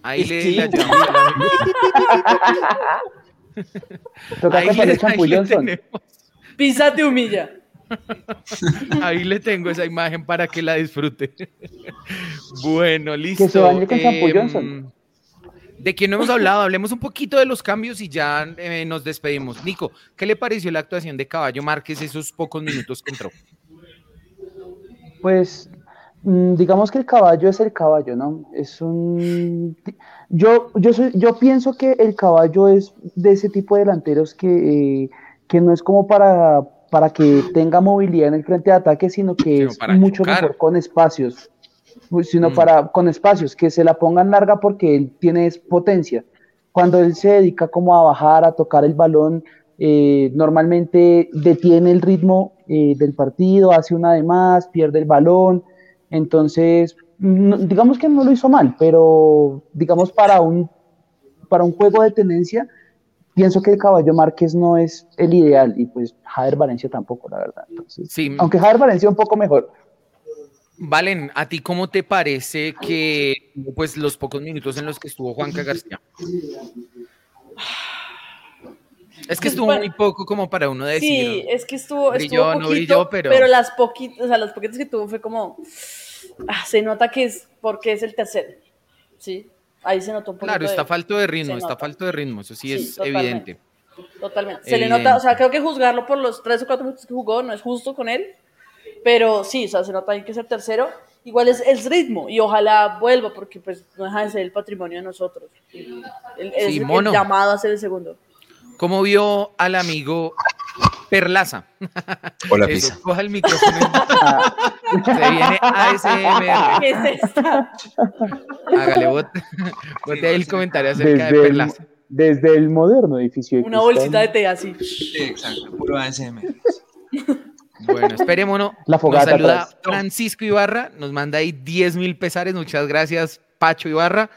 [laughs] Ahí le, Sí. le ayudamos al amigo. toca Ahí comprarle le, champú Johnson. Pisa te humilla. [laughs] Ahí le tengo esa imagen para que la disfrute. [laughs] bueno, listo. se bañe con champú Em, Johnson. De quien no hemos hablado, hablemos un poquito de los cambios y ya eh, nos despedimos. Nico, ¿qué le pareció la actuación de Caballo Márquez esos pocos minutos que entró? Pues digamos que el caballo es el caballo, ¿no? Es un yo yo soy, yo pienso que el caballo es de ese tipo de delanteros que, eh, que no es como para para que tenga movilidad en el frente de ataque, sino que Sino es mucho chocar. mejor con espacios, pues, sino Mm. para con espacios que se la pongan larga porque él tiene potencia. Cuando él se dedica como a bajar, a tocar el balón, eh, normalmente detiene el ritmo eh, del partido, hace una de más, pierde el balón. Entonces, no- digamos que no lo hizo mal, pero digamos para un, para un juego de tenencia, pienso que el caballo Márquez no es el ideal y pues Jader Valencia tampoco, la verdad. Entonces, Sí, aunque Jader Valencia un poco mejor. Valen, ¿a ti cómo te parece que pues los pocos minutos en los que estuvo Juanca García? Es que estuvo muy poco como para uno decir. Sí, es que estuvo, brilló, estuvo no poquito, brilló, pero- pero... las poquitas, o sea, las poquitas que tuvo fue como, ah, se nota que es porque es el tercero, ¿sí? Ahí se notó un poquito Claro, está de- falto de ritmo, está falto de ritmo, eso sí, Sí, es totalmente. evidente. Totalmente. Se le nota, o sea, creo que juzgarlo por los tres o cuatro minutos que jugó no es justo con él, pero sí, o sea, se nota ahí que es el tercero. Igual es el ritmo y ojalá vuelva porque pues no deja de ser el patrimonio de nosotros. El- es Sí, el mono. llamado a ser el segundo. ¿Cómo vio al amigo Perlaza? Hola, Eso, Pisa. coja el micrófono. Se viene ASMR. ¿Qué es esta? Hágale, bote, bote ahí el comentario acerca de el, Perlaza. desde el moderno edificio. de Una cristal, bolsita de té así. Sí, exacto, puro ASMR. Bueno, esperémonos. La fogata Nos saluda atrás. Francisco Ibarra, nos manda ahí 10 mil pesares. Muchas gracias, Pacho Ibarra.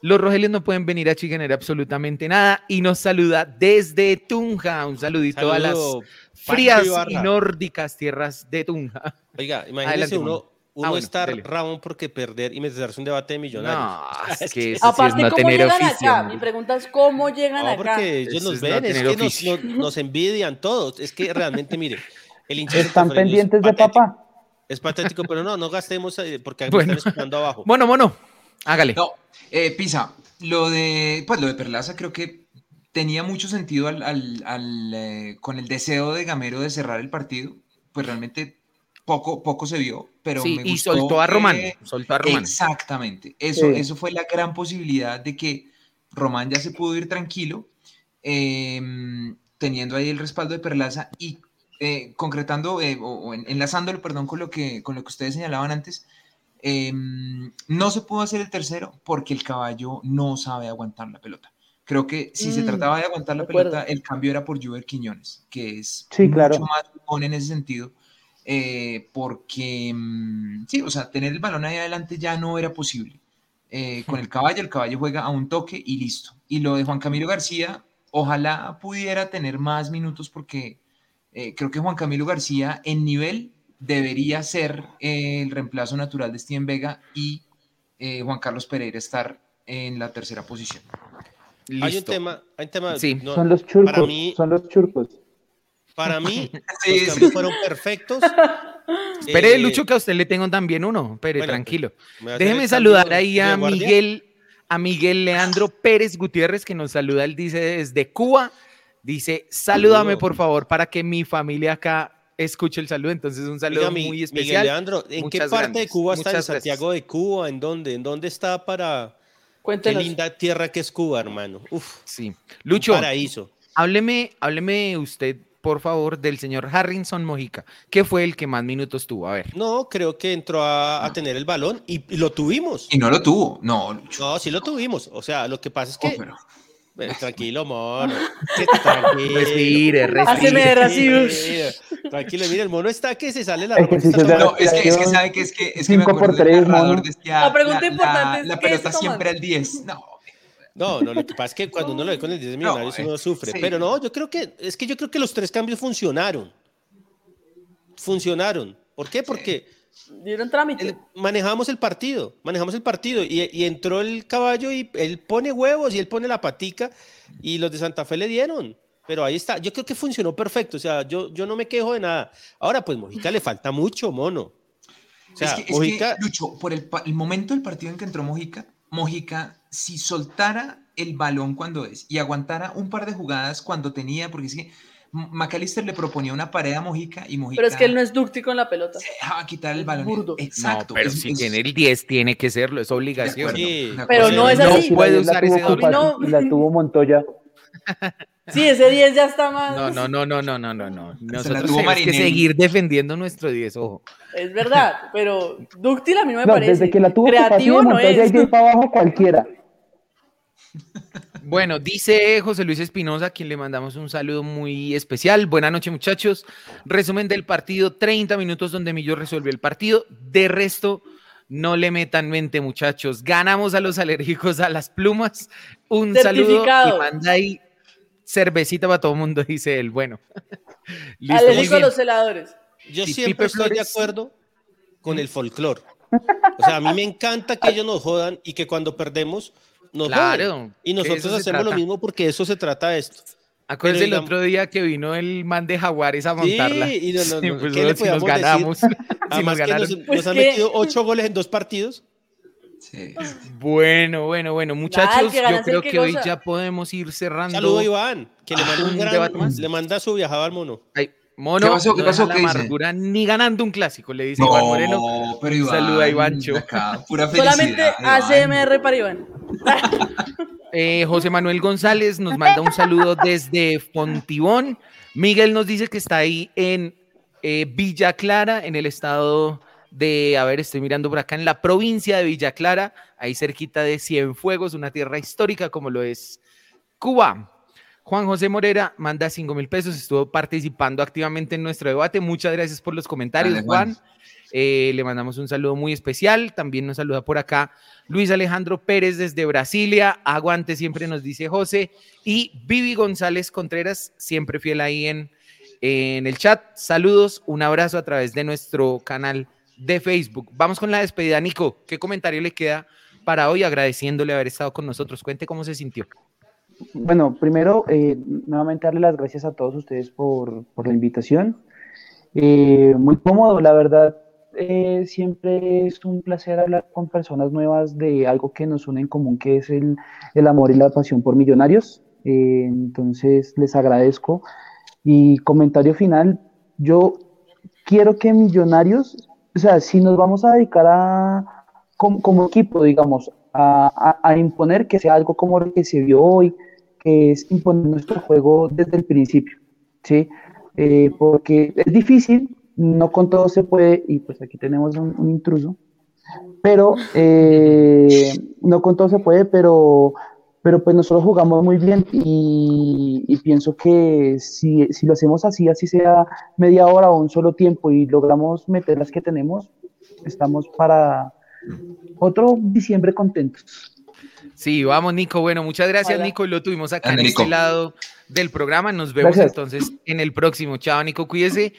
Los rogelios no pueden venir a chicanear absolutamente nada. Y nos saluda desde Tunja. Un saludito a las Saludo, frías y nórdicas tierras de Tunja. Oiga, [laughs] imagínese Adelante, uno, uno Ah, bueno, estar dele. Ramón porque perder y meterse un debate de millonarios. No, [laughs] es Es que eso sí es Aparte, no ¿cómo tener llegan oficio. acá? Mi pregunta es, ¿cómo llegan No, acá? porque ellos Eso nos es no ven, es que nos, nos- nos envidian todos. Es que realmente, mire, el [laughs] hincha Están Santafreño es pendientes de papá. Es patético, pero no, no gastemos eh, porque Bueno. están escuchando abajo. Mono, mono, hágale. No, eh, Pisa, lo de, pues lo de Perlaza creo que tenía mucho sentido al, al- al, eh, con el deseo de Gamero de cerrar el partido, pues realmente poco, poco se vio, pero sí, me y gustó soltó a que- Román. Soltó a Román. Exactamente, eso, Sí. eso fue la gran posibilidad de que Román ya se pudo ir tranquilo, em, teniendo ahí el respaldo de Perlaza y eh, concretando eh, o, o en- enlazándolo, perdón, con lo que, con lo que ustedes señalaban antes, em, no se pudo hacer el tercero porque el caballo no sabe aguantar la pelota. Creo que si se Mm, trataba de aguantar la de acuerdo. pelota, el cambio era por Juber Quiñones, que es Sí, claro. mucho más jugón en ese sentido, eh, porque, mm, sí, o sea, tener el balón ahí adelante ya no era posible. Eh, con el caballo, el caballo juega a un toque y listo. Y lo de Juan Camilo García, ojalá pudiera tener más minutos porque eh, creo que Juan Camilo García en nivel debería ser eh, el reemplazo natural de Steven Vega y eh, Juan Carlos Pereira estar en la tercera posición. Hay un tema, hay un tema, Sí. no, son los churcos. para mí- Son los churcos. para mí [laughs] Sí, los sí. cambios fueron perfectos. [laughs] Espere, Eh, Lucho, que a usted le tengo también uno. Pero bueno, tranquilo. ¿me va a hacer Déjeme saludar cambio ahí a? Miguel, a Miguel Leandro Pérez Gutiérrez, que nos saluda. Él dice desde Cuba. Dice, salúdame por favor para que mi familia acá escuche el saludo. Entonces, un saludo Oiga, muy Miguel especial. Leandro, ¿en qué parte de Cuba está? ¿En Santiago de Cuba? ¿En dónde? ¿En dónde está para...? Qué Cuéntenos. linda tierra que es Cuba, hermano. Uf, Sí. un Lucho, paraíso. hábleme, hábleme usted por favor, del señor Harrison Mojica, que fue el que más minutos tuvo. A ver. No, creo que entró a, a tener el balón y, y lo tuvimos. Y no lo tuvo. No, Lucho. No, sí lo tuvimos. O sea, lo que pasa es Oh, que. pero- tranquilo, mono. Que [laughs] tranquilo. Respire, respire. así, Tranquilo, Tranquilo, mire, el mono está que se sale la ropa. Está de tomando- No, es que, es que sabe que es que, es que me Cinco por acuerdo del tres, mono. decía, La pregunta la, importante es, la ¿qué pelota está siempre al 10. No, No, no, lo que pasa es que cuando uno lo ve con el 10 de millonarios No, uno eh, sufre. sí. Pero no, yo creo que, es que yo creo que los tres cambios funcionaron. Funcionaron. ¿Por qué? Porque Dieron trámite. el- manejamos el partido, manejamos el partido y, y entró el caballo y él pone huevos y él pone la patica y los de Santa Fe le dieron. Pero ahí está, yo creo que funcionó perfecto, o sea, yo, yo no me quejo de nada. Ahora, pues Mojica le falta mucho, mono. O sea, es que, es que, Mojica, Lucho, por el, el momento del partido en que entró Mojica, Mojica, si soltara el balón cuando es y aguantara un par de jugadas cuando tenía, porque es que McAllister le proponía una pared a Mojica y Mojica Pero es que él no es ducti con la pelota. se dejaba quitar el balón. burdo. Exacto. no, pero es- si es- tiene el 10, tiene que serlo, es obligación. Sí, Pero no es No así. puede la usar ese doble. No. Y la tuvo Montoya. [laughs] Sí, ese 10 ya está más. No, no, no, no, no, no, no, no. Nosotros tuvo tenemos que seguir defendiendo nuestro 10, ojo. Es verdad, [laughs] pero dúctil a mí no me No, parece. desde que la tuvo Creativo de no Montoya es. y para abajo cualquiera. [laughs] Bueno, dice José Luis Espinosa, a quien le mandamos un saludo muy especial. Buenas noches, muchachos. Resumen del partido, 30 minutos donde Millo resolvió el partido. De resto, no le metan mente, muchachos. Ganamos a los alérgicos a las plumas. Un saludo y manda ahí cervecita para todo el mundo, dice él. Bueno, [laughs] listo, Alérgico a los celadores. yo siempre Pipe estoy de acuerdo con el folclore. [laughs] O sea, a mí me encanta que ellos nos jodan y que cuando perdemos nos Claro, joden. Y nosotros hacemos lo trata. mismo porque eso se trata de esto. Acuérdense el otro día que vino el man de Jaguares a montarla. Sí, y no, no, [laughs] Sí, no, pues, ¿qué le si nos podíamos decir? ganamos, [laughs] si nos Además que nos. Pues nos han metido ocho goles en dos partidos. Sí. Bueno, bueno, bueno, muchachos, gana yo creo que que hoy ya podemos ir cerrando. Saludo a Iván, que le manda un un gran, debate más. le manda su viajado al mono. Ay, mono, ¿Qué pasó? ¿Qué no pasó? deja ¿Qué la dice? amargura ni ganando un clásico, le dice Iván Moreno. pero Iván, saludo a Ivancho. acá, pura felicidad, Solamente Iván. ACMR para Iván. Eh, José Manuel González nos manda un saludo desde Fontibón. Miguel nos dice que está ahí en eh, Villa Clara, en el estado de, a ver, estoy mirando por acá, en la provincia de Villa Clara, ahí cerquita de Cienfuegos, una tierra histórica como lo es Cuba. Juan José Morera manda 5 mil pesos, estuvo participando activamente en nuestro debate. Muchas gracias por los comentarios, Dale, Juan. Juan. Eh, le mandamos un saludo muy especial. También nos saluda por acá Luis Alejandro Pérez desde Brasilia. Aguante, siempre nos dice José. Y Vivi González Contreras, siempre fiel ahí en, en el chat. Saludos, un abrazo a través de nuestro canal de Facebook. Vamos con la despedida, Nico. ¿Qué comentario le queda para hoy? Agradeciéndole haber estado con nosotros. Cuente cómo se sintió. Bueno, primero, eh, nuevamente darle las gracias a todos ustedes por, por la invitación. Eh, muy cómodo, la verdad. Eh, siempre es un placer hablar con personas nuevas de algo que nos une en común, que es el, el amor y la pasión por millonarios. Eh, entonces, les agradezco. Y comentario final, yo quiero que millonarios, o sea, si nos vamos a dedicar a, como, como equipo, digamos, a, a- imponer que sea algo como lo que se vio hoy, que es imponer nuestro juego desde el principio, ¿sí? Eh, porque es difícil, no con todo se puede, y pues aquí tenemos un, un intruso, pero eh, no con todo se puede, pero, pero pues nosotros jugamos muy bien y, y pienso que si, si lo hacemos así, así sea media hora o un solo tiempo y logramos meter las que tenemos, estamos para otro diciembre contentos. Sí, vamos, Nico. Bueno, muchas gracias, Hola. Nico. Lo tuvimos acá Grande, en este lado del programa. Nos vemos Gracias. entonces en el próximo. Chao, Nico. Cuídese.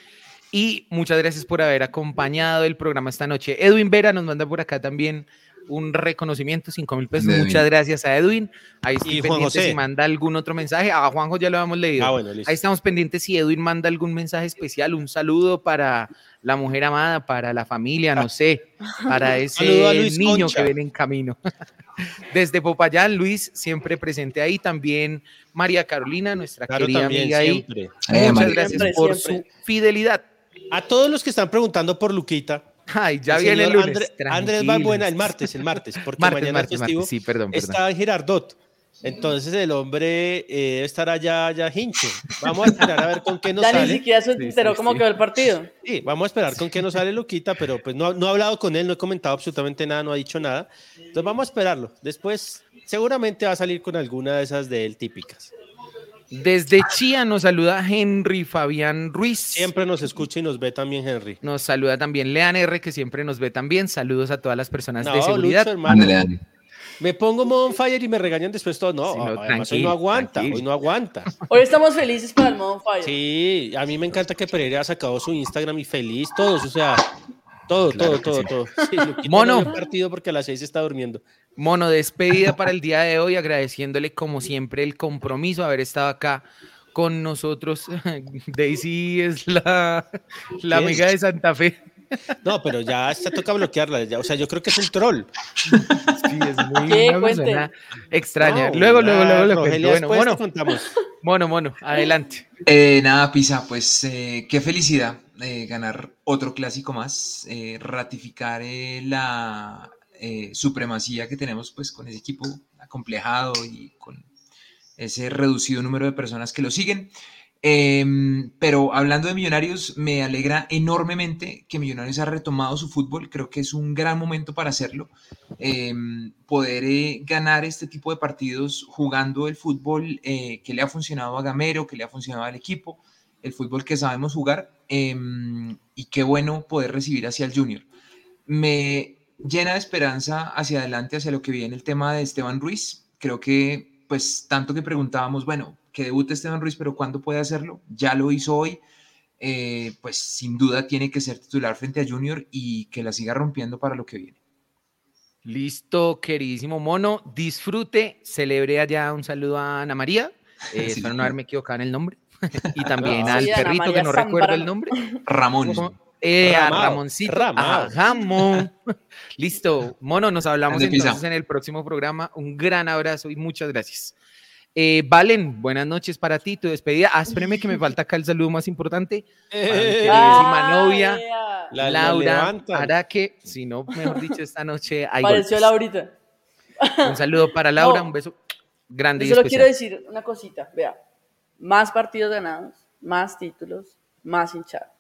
Y muchas gracias por haber acompañado el programa esta noche. Edwin Vera nos manda por acá también un reconocimiento, 5 mil pesos. Edwin. Muchas gracias a Edwin. Ahí estoy Y Juan pendiente José. si manda algún otro mensaje. A Juanjo ya lo hemos leído. Ah, bueno. Ahí estamos pendientes si Edwin manda algún mensaje especial, un saludo para la mujer amada, para la familia, no sé, para [laughs] ese niño Concha. que viene en camino. [laughs] Desde Popayán, Luis, siempre presente ahí. También María Carolina, nuestra Claro, querida también, amiga ahí. Eh, Muchas María. gracias Siempre, por siempre. su fidelidad. A todos los que están preguntando por Luquita, Ay, ya el viene el lunes. André- Andrés. Valbuena, el martes, el martes, porque Martes, mañana martes, es festivo, martes, sí, perdón, perdón. está en Girardot. Entonces el hombre eh, debe estar allá, allá hincho. Vamos a esperar a ver con qué [laughs] nos Ya sale. ni siquiera se Sí, enteró sí, cómo sí. quedó el partido. Sí, vamos a esperar con qué nos sale Luquita, pero pues no, no he hablado con él, no he comentado absolutamente nada, no ha dicho nada. Entonces vamos a esperarlo. Después seguramente va a salir con alguna de esas de él típicas. Desde Chía nos saluda Henry Fabián Ruiz. Siempre nos escucha y nos ve también Henry. Nos saluda también Lean R, que siempre nos ve también. Saludos a todas las personas de seguridad. Lucho, hermano. Me pongo modo on fire y me regañan después todo. No, Sí, no, además hoy no aguanta, tranquilo. hoy no aguanta. Hoy estamos felices para el modo on fire. Sí, a mí me encanta que Pereira ha sacado su Instagram y feliz, todos, o sea, todo, Claro todo, todo, sí. todo. [laughs] Sí, Mono. no partido porque a las seis está durmiendo. Mono, despedida para el día de hoy, agradeciéndole como siempre el compromiso de haber estado acá con nosotros. [laughs] Daisy es la, la amiga de Santa Fe. No, pero ya se toca bloquearla, ya, o sea, yo creo que es un troll. Sí, es muy ¿Qué? una persona extraña. No, luego, luego, luego le Rogelia, cuento. Bueno, mono, contamos. mono, mono, adelante. Eh, nada, Pisa, pues eh, qué felicidad eh, ganar otro clásico más, eh, ratificar eh, la eh, supremacía que tenemos pues con ese equipo acomplejado y con ese reducido número de personas que lo siguen. Em, pero hablando de Millonarios, me alegra enormemente que Millonarios ha retomado su fútbol. Creo que es un gran momento para hacerlo. Em, poder eh, ganar este tipo de partidos jugando el fútbol eh, que le ha funcionado a Gamero, que le ha funcionado al equipo, el fútbol que sabemos jugar. em, y qué bueno poder recibir hacia el Junior. Me llena de esperanza hacia adelante, hacia lo que viene el tema de Esteban Ruiz. Creo que, pues, tanto que preguntábamos, bueno, que debute Esteban Ruiz, pero ¿cuándo puede hacerlo? Ya lo hizo hoy. Eh, pues sin duda tiene que ser titular frente a Junior y que la siga rompiendo para lo que viene. Listo, queridísimo mono. Disfrute, celebre allá un saludo a Ana María. Eh, [laughs] Sí. espero no haberme equivocado en el nombre. Y [laughs] también Ah, al sí, perrito que no recuerdo el nombre. [laughs] Ramón. Eh, a Ramoncito. Ramao. a Jamón. [laughs] Listo. Mono, nos hablamos pizza. entonces en el próximo programa. Un gran abrazo y muchas gracias. Eh, Valen, buenas noches para ti, tu despedida. Ah, espéreme que me falta acá el saludo más importante. Para mi Eh, queridísima novia, la- la Laura levantan. Araque. Si no, mejor dicho, esta noche hay Pareció. Laurita. Un saludo para Laura, No. un beso grande Yo solo quiero especial. decir una cosita. Vea, más partidos ganados, más títulos, más hinchada.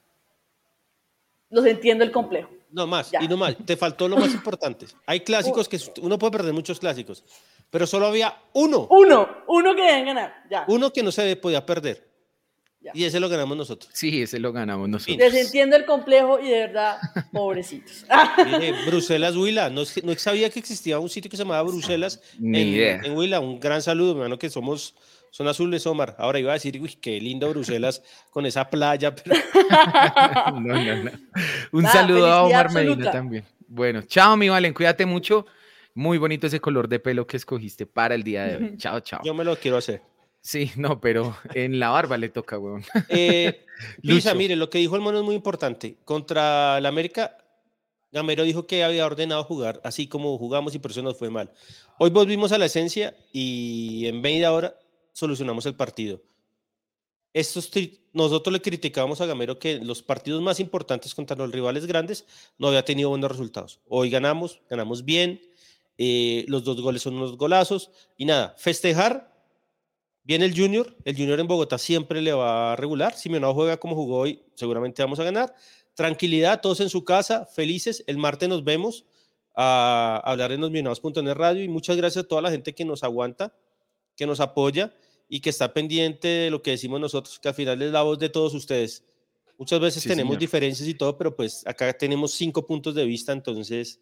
Los entiendo el complejo. No más, Ya. y no más. Te faltó lo más importante. Hay clásicos que uno puede perder muchos clásicos, pero solo había uno, Uno, uno que deben ganar. Ya. uno que no se podía perder. Ya. Y ese lo ganamos nosotros. Sí, ese lo ganamos nosotros. Les entiendo el complejo y de verdad, [laughs] pobrecitos. Mire, Bruselas, Huila. No, no sabía que existía un sitio que se llamaba Bruselas Ni en, idea. en Huila. Un gran saludo, hermano, que somos, son azules, Omar. Ahora iba a decir, uy, qué lindo Bruselas [laughs] con esa playa. pero- [laughs] No, no, no. Un Nada, saludo a Omar Medina también. Bueno, chao, mi Valen, cuídate mucho. Muy bonito ese color de pelo que escogiste para el día de hoy. [laughs] Chao, chao. Yo me lo quiero hacer. Sí, no, pero en la barba le toca, weón. Eh, Lucho. mire, lo que dijo el mono es muy importante. Contra el América, Gamero dijo que había ordenado jugar así como jugamos y por eso nos fue mal. Hoy volvimos a la esencia y en media hora solucionamos el partido. Estos nosotros le criticábamos a Gamero que los partidos más importantes contra los rivales grandes no había tenido buenos resultados. Hoy ganamos, ganamos bien, eh, los dos goles son unos golazos y nada, festejar. Viene el Junior, el Junior en Bogotá siempre le va a regular. Si no juega como jugó hoy, seguramente vamos a ganar. Tranquilidad, todos en su casa, felices. El martes nos vemos a hablar en los Millonarios.net Radio y muchas gracias a toda la gente que nos aguanta, que nos apoya y que está pendiente de lo que decimos nosotros, que al final es la voz de todos ustedes. Muchas veces Sí, tenemos señor. diferencias y todo, pero pues acá tenemos cinco puntos de vista, entonces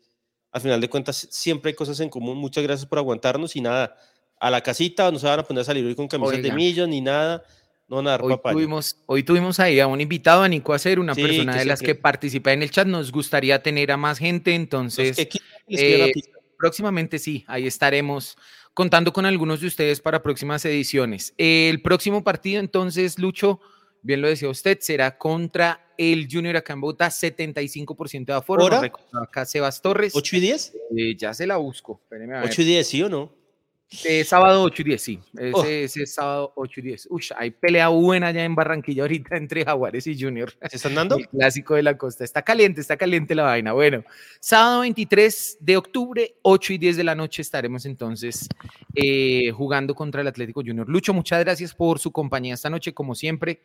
al final de cuentas siempre hay cosas en común. Muchas gracias por aguantarnos y nada, a la casita, no se van a poner a salir hoy con camisas de Oiga. millos ni nada, no van a dar Hoy papaya. tuvimos, hoy tuvimos ahí a un invitado, a Nico Acer, una Sí, persona de las que participa en el chat. Nos gustaría tener a más gente, entonces eh, próximamente sí, ahí estaremos contando con algunos de ustedes para próximas ediciones. El próximo partido, entonces, Lucho, bien lo decía usted, será contra el Junior acá en Bogotá, 75% de aforo. Acá Sebas Torres. ¿8 y 10? Eh, ya se la busco. espéreme a ver. 8 y 10, ¿sí o no? Eh, sábado 8 y 10, sí. Ese, Oh. ese es sábado 8 y 10. Uy, hay pelea buena allá en Barranquilla ahorita [laughs] entre Jaguares y Junior. ¿Se están dando? El clásico de la costa. Está caliente, está caliente la vaina. Bueno, sábado 23 de octubre, 8 y 10 de la noche, estaremos entonces eh, jugando contra el Atlético Junior. Lucho, muchas gracias por su compañía esta noche, como siempre,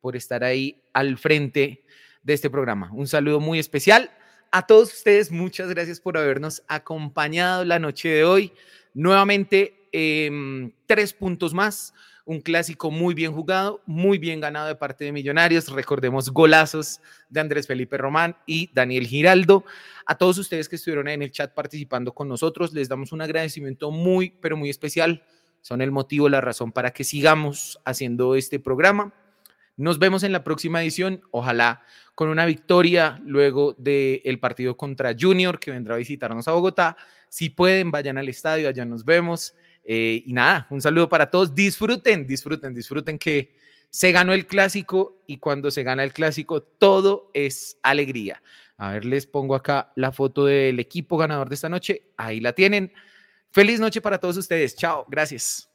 por estar ahí al frente de este programa. Un saludo muy especial. A todos ustedes, muchas gracias por habernos acompañado la noche de hoy. Nuevamente, em, tres puntos más. Un clásico muy bien jugado, muy bien ganado de parte de Millonarios. Recordemos golazos de Andrés Felipe Román y Daniel Giraldo. A todos ustedes que estuvieron en el chat participando con nosotros, les damos un agradecimiento muy, pero muy especial. Son el motivo, la razón para que sigamos haciendo este programa. Nos vemos en la próxima edición, ojalá con una victoria luego del partido contra Junior, que vendrá a visitarnos a Bogotá. Si pueden, vayan al estadio, allá nos vemos. Eh, y nada, un saludo para todos. Disfruten, disfruten, disfruten que se ganó el clásico y cuando se gana el clásico todo es alegría. A ver, les pongo acá la foto del equipo ganador de esta noche. Ahí la tienen. Feliz noche para todos ustedes. Chao, gracias.